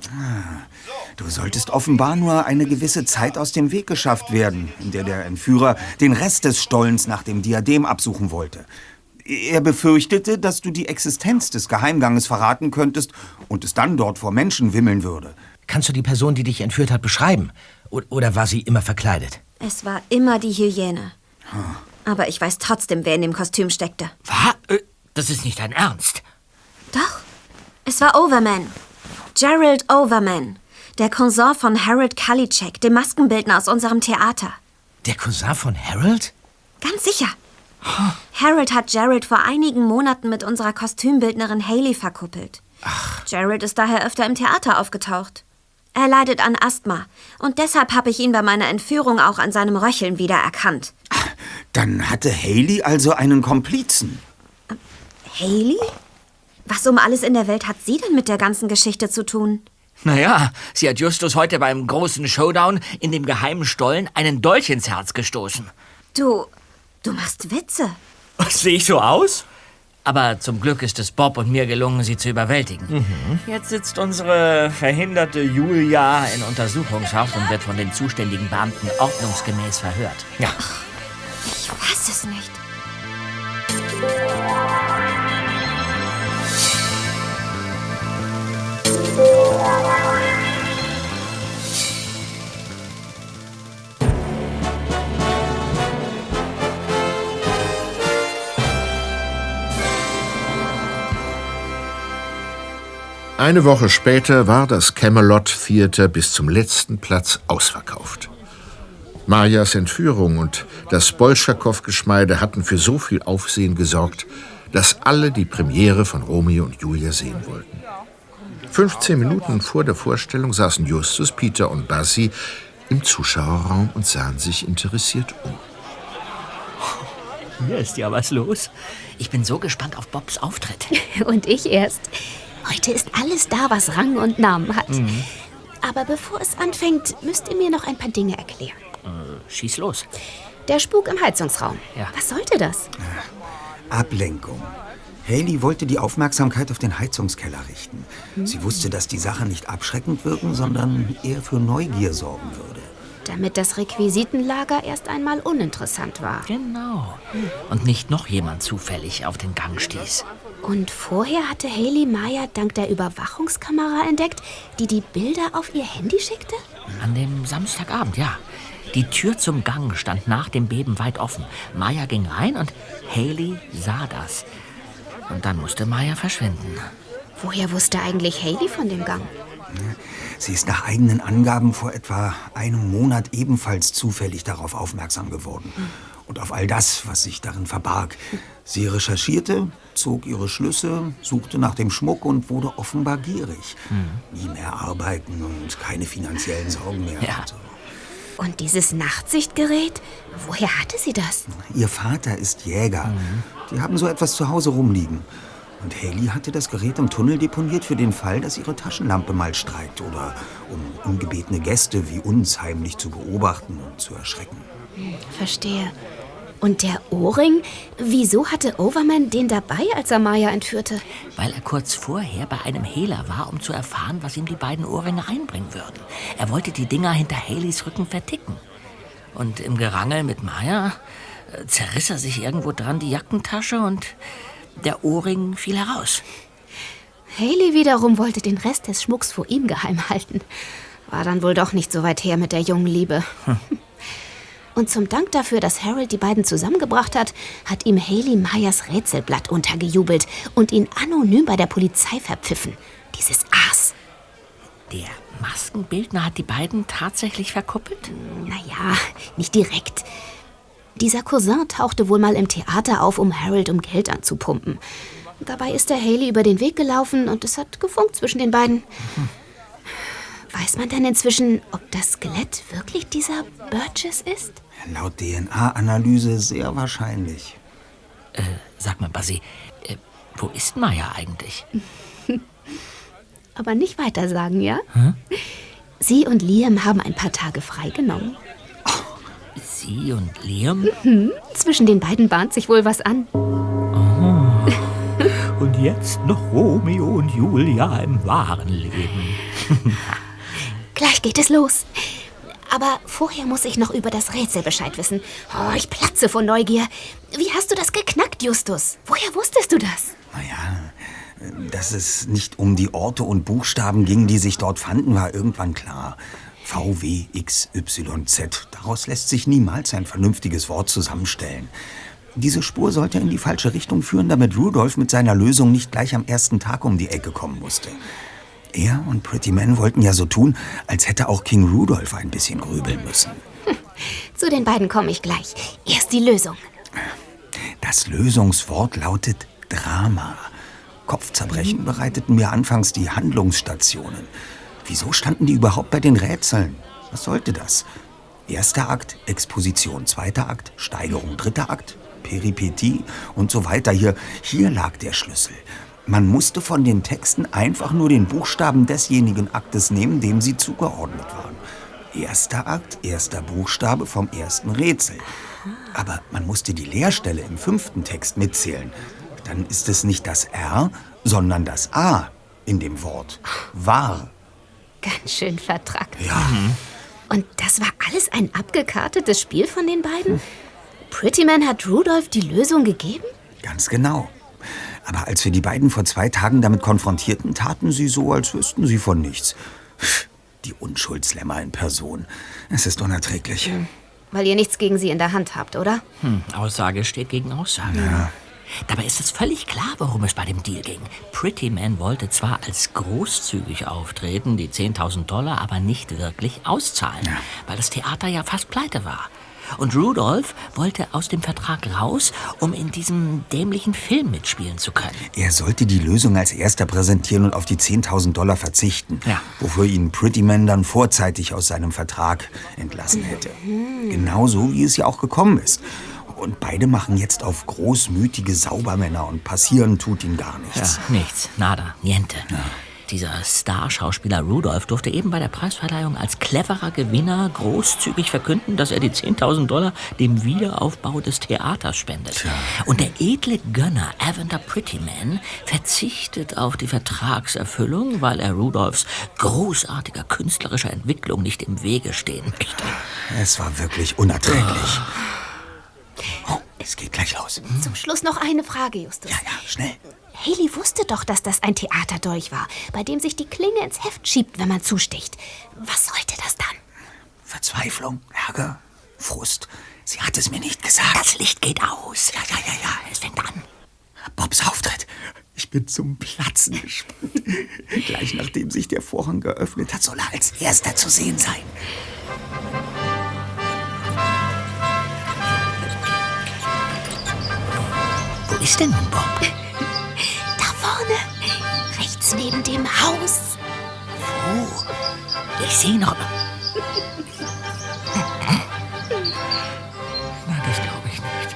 Ah, Du solltest offenbar nur eine gewisse Zeit aus dem Weg geschafft werden, in der der Entführer den Rest des Stollens nach dem Diadem absuchen wollte. Er befürchtete, dass du die Existenz des Geheimganges verraten könntest und es dann dort vor Menschen wimmeln würde.
Kannst du die Person, die dich entführt hat, beschreiben? O oder war sie immer verkleidet?
Es war immer die Hyäne. Aber ich weiß trotzdem, wer in dem Kostüm steckte.
Was? Äh, Das ist nicht dein Ernst.
Doch, es war Overman. Gerald Overman. Der Cousin von Harold Kalicek, dem Maskenbildner aus unserem Theater.
Der Cousin von Harold?
Ganz sicher. Harold hat Gerald vor einigen Monaten mit unserer Kostümbildnerin Haley verkuppelt. Gerald ist daher öfter im Theater aufgetaucht. Er leidet an Asthma und deshalb habe ich ihn bei meiner Entführung auch an seinem Röcheln wiedererkannt.
Dann hatte Haley also einen Komplizen.
Haley? Was um alles in der Welt hat sie denn mit der ganzen Geschichte zu tun?
Naja, sie hat Justus heute beim großen Showdown in dem geheimen Stollen einen Dolch ins Herz gestoßen.
Du, du machst Witze.
Sehe ich so aus? Aber zum Glück ist es Bob und mir gelungen, sie zu überwältigen. Jetzt sitzt unsere verhinderte Julia in Untersuchungshaft und wird von den zuständigen Beamten ordnungsgemäß verhört. Ja.
Ich weiß es nicht.
Eine Woche später war das Camelot Theater bis zum letzten Platz ausverkauft. Majas Entführung und das Bolschakow-Geschmeide hatten für so viel Aufsehen gesorgt, dass alle die Premiere von Romeo und Julia sehen wollten. 15 Minuten vor der Vorstellung saßen Justus, Peter und Bassi im Zuschauerraum und sahen sich interessiert um.
Hier ist ja was los. Ich bin so gespannt auf Bobs Auftritt.
Und ich erst. Heute ist alles da, was Rang und Namen hat.
Mhm.
Aber bevor es anfängt, müsst ihr mir noch ein paar Dinge erklären.
Äh, schieß los.
Der Spuk im Heizungsraum.
Ja.
Was sollte das?
Ablenkung. Haley wollte die Aufmerksamkeit auf den Heizungskeller richten. Sie wusste, dass die Sache nicht abschreckend wirken, sondern eher für Neugier sorgen würde.
Damit das Requisitenlager erst einmal uninteressant war.
Genau. Und nicht noch jemand zufällig auf den Gang stieß.
Und vorher hatte Haley Maya dank der Überwachungskamera entdeckt, die die Bilder auf ihr Handy schickte?
An dem Samstagabend, ja. Die Tür zum Gang stand nach dem Beben weit offen. Maya ging rein und Haley sah das. Und dann musste Maya verschwinden.
Woher wusste eigentlich Haley von dem Gang?
Sie ist nach eigenen Angaben vor etwa einem Monat ebenfalls zufällig darauf aufmerksam geworden. Und auf all das, was sich darin verbarg. Sie recherchierte, zog ihre Schlüsse, suchte nach dem Schmuck und wurde offenbar gierig. Nie mehr arbeiten und keine finanziellen Sorgen mehr.
Ja.
Und so.
Und dieses Nachtsichtgerät? Woher hatte sie das?
Ihr Vater ist Jäger. Die haben so etwas zu Hause rumliegen. Und Haley hatte das Gerät im Tunnel deponiert für den Fall, dass ihre Taschenlampe mal streikt oder um ungebetene Gäste wie uns heimlich zu beobachten und zu erschrecken.
Verstehe. Und der Ohrring? Wieso hatte Overman den dabei, als er Maya entführte?
Weil er kurz vorher bei einem Hehler war, um zu erfahren, was ihm die beiden Ohrringe einbringen würden. Er wollte die Dinger hinter Haleys Rücken verticken. Und im Gerangel mit Maya äh, zerriss er sich irgendwo dran die Jackentasche und der Ohrring fiel heraus.
Haley wiederum wollte den Rest des Schmucks vor ihm geheim halten. War dann wohl doch nicht so weit her mit der jungen Liebe. Und zum Dank dafür, dass Harold die beiden zusammengebracht hat, hat ihm Haley Meyers Rätselblatt untergejubelt und ihn anonym bei der Polizei verpfiffen. Dieses Aas.
Der Maskenbildner hat die beiden tatsächlich verkuppelt?
Naja, nicht direkt. Dieser Cousin tauchte wohl mal im Theater auf, um Harold um Geld anzupumpen. Dabei ist er Haley über den Weg gelaufen und es hat gefunkt zwischen den beiden. Weiß man denn inzwischen, ob das Skelett wirklich dieser Burgess ist?
Laut DNA-Analyse sehr wahrscheinlich.
Äh, sag mal, Bassi, äh, wo ist Maya eigentlich?
Aber nicht weiter sagen, ja?
Hm?
Sie und Liam haben ein paar Tage freigenommen.
Sie und Liam?
Mhm. Zwischen den beiden bahnt sich wohl was an.
Und jetzt noch Romeo und Julia im wahren Leben.
Gleich geht es los. Aber vorher muss ich noch über das Rätsel Bescheid wissen. Oh, ich platze vor Neugier. Wie hast du das geknackt, Justus? Woher wusstest du das?
Dass es nicht um die Orte und Buchstaben ging, die sich dort fanden, war irgendwann klar. VWXYZ. Daraus lässt sich niemals ein vernünftiges Wort zusammenstellen. Diese Spur sollte in die falsche Richtung führen, damit Rudolph mit seiner Lösung nicht gleich am ersten Tag um die Ecke kommen musste. Er und Pretty Man wollten ja so tun, als hätte auch King Rudolph ein bisschen grübeln müssen.
Zu den beiden komme ich gleich. Erst die Lösung.
Das Lösungswort lautet Drama. Kopfzerbrechen bereiteten mir anfangs die Handlungsstationen. Wieso standen die überhaupt bei den Rätseln? Was sollte das? Erster Akt, Exposition. Zweiter Akt, Steigerung. Dritter Akt, Peripetie und so weiter. Hier, hier lag der Schlüssel. Man musste von den Texten einfach nur den Buchstaben desjenigen Aktes nehmen, dem sie zugeordnet waren. Erster Akt, erster Buchstabe vom ersten Rätsel. Aber man musste die Leerstelle im fünften Text mitzählen. Dann ist es nicht das R, sondern das A in dem Wort. War.
Ganz schön vertrackt.
Ja.
Und das war alles ein abgekartetes Spiel von den beiden? Prettyman hat Rudolph die Lösung gegeben?
Ganz genau. Aber als wir die beiden vor zwei Tagen damit konfrontierten, taten sie so, als wüssten sie von nichts. Die Unschuldslämmer in Person. Es ist unerträglich.
Weil ihr nichts gegen sie in der Hand habt, oder?
Hm, Aussage steht gegen Aussage.
Ja.
Dabei ist es völlig klar, worum es bei dem Deal ging. Pretty Man wollte zwar als großzügig auftreten, die 10.000 Dollar aber nicht wirklich auszahlen, weil das Theater ja fast pleite war. Und Rudolph wollte aus dem Vertrag raus, um in diesem dämlichen Film mitspielen zu können.
Er sollte die Lösung als erster präsentieren und auf die 10.000 Dollar verzichten,
Ja.
wofür ihn Pretty Man dann vorzeitig aus seinem Vertrag entlassen hätte. Genauso wie es ja auch gekommen ist. Und beide machen jetzt auf großmütige Saubermänner und passieren tut ihnen gar nichts.
Ja, nichts, nada, niente. Dieser Starschauspieler Rudolph durfte eben bei der Preisverleihung als cleverer Gewinner großzügig verkünden, dass er die 10.000 Dollar dem Wiederaufbau des Theaters spendet. Und der edle Gönner Evander Prettyman verzichtet auf die Vertragserfüllung, weil er Rudolphs großartiger künstlerischer Entwicklung nicht im Wege stehen möchte.
Es war wirklich unerträglich. Oh, es geht gleich los.
Zum Schluss noch eine Frage, Justus. Ja,
ja, schnell.
Haley wusste doch, dass das ein Theaterdolch war, bei dem sich die Klinge ins Heft schiebt, wenn man zusticht. Was sollte das dann?
Verzweiflung, Ärger, Frust. Sie hat es mir nicht gesagt.
Das Licht geht aus.
Ja, ja, ja, ja.
Es fängt an.
Bobs Auftritt. Ich bin zum Platzen gespannt. Gleich nachdem sich der Vorhang geöffnet hat, soll er als erster zu sehen sein.
Wo ist denn nun Bob?
Vorne, rechts neben dem Haus.
Wo? Ich sehe noch. Nein, das glaube ich nicht.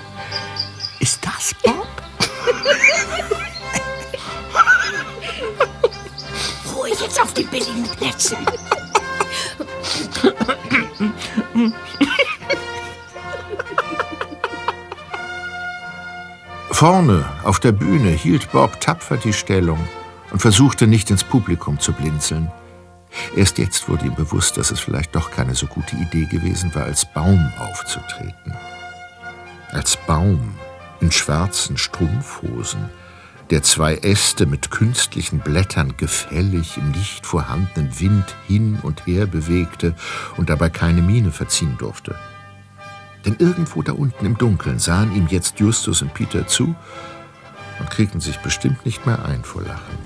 Ist das Bob?
Ruhe jetzt auf die billigen Plätze.
Vorne auf der Bühne hielt Bob tapfer die Stellung und versuchte nicht ins Publikum zu blinzeln. Erst jetzt wurde ihm bewusst, dass es vielleicht doch keine so gute Idee gewesen war, als Baum aufzutreten. Als Baum in schwarzen Strumpfhosen, der zwei Äste mit künstlichen Blättern gefällig im nicht vorhandenen Wind hin und her bewegte und dabei keine Miene verziehen durfte. Denn irgendwo da unten im Dunkeln sahen ihm jetzt Justus und Peter zu und kriegten sich bestimmt nicht mehr ein vor Lachen.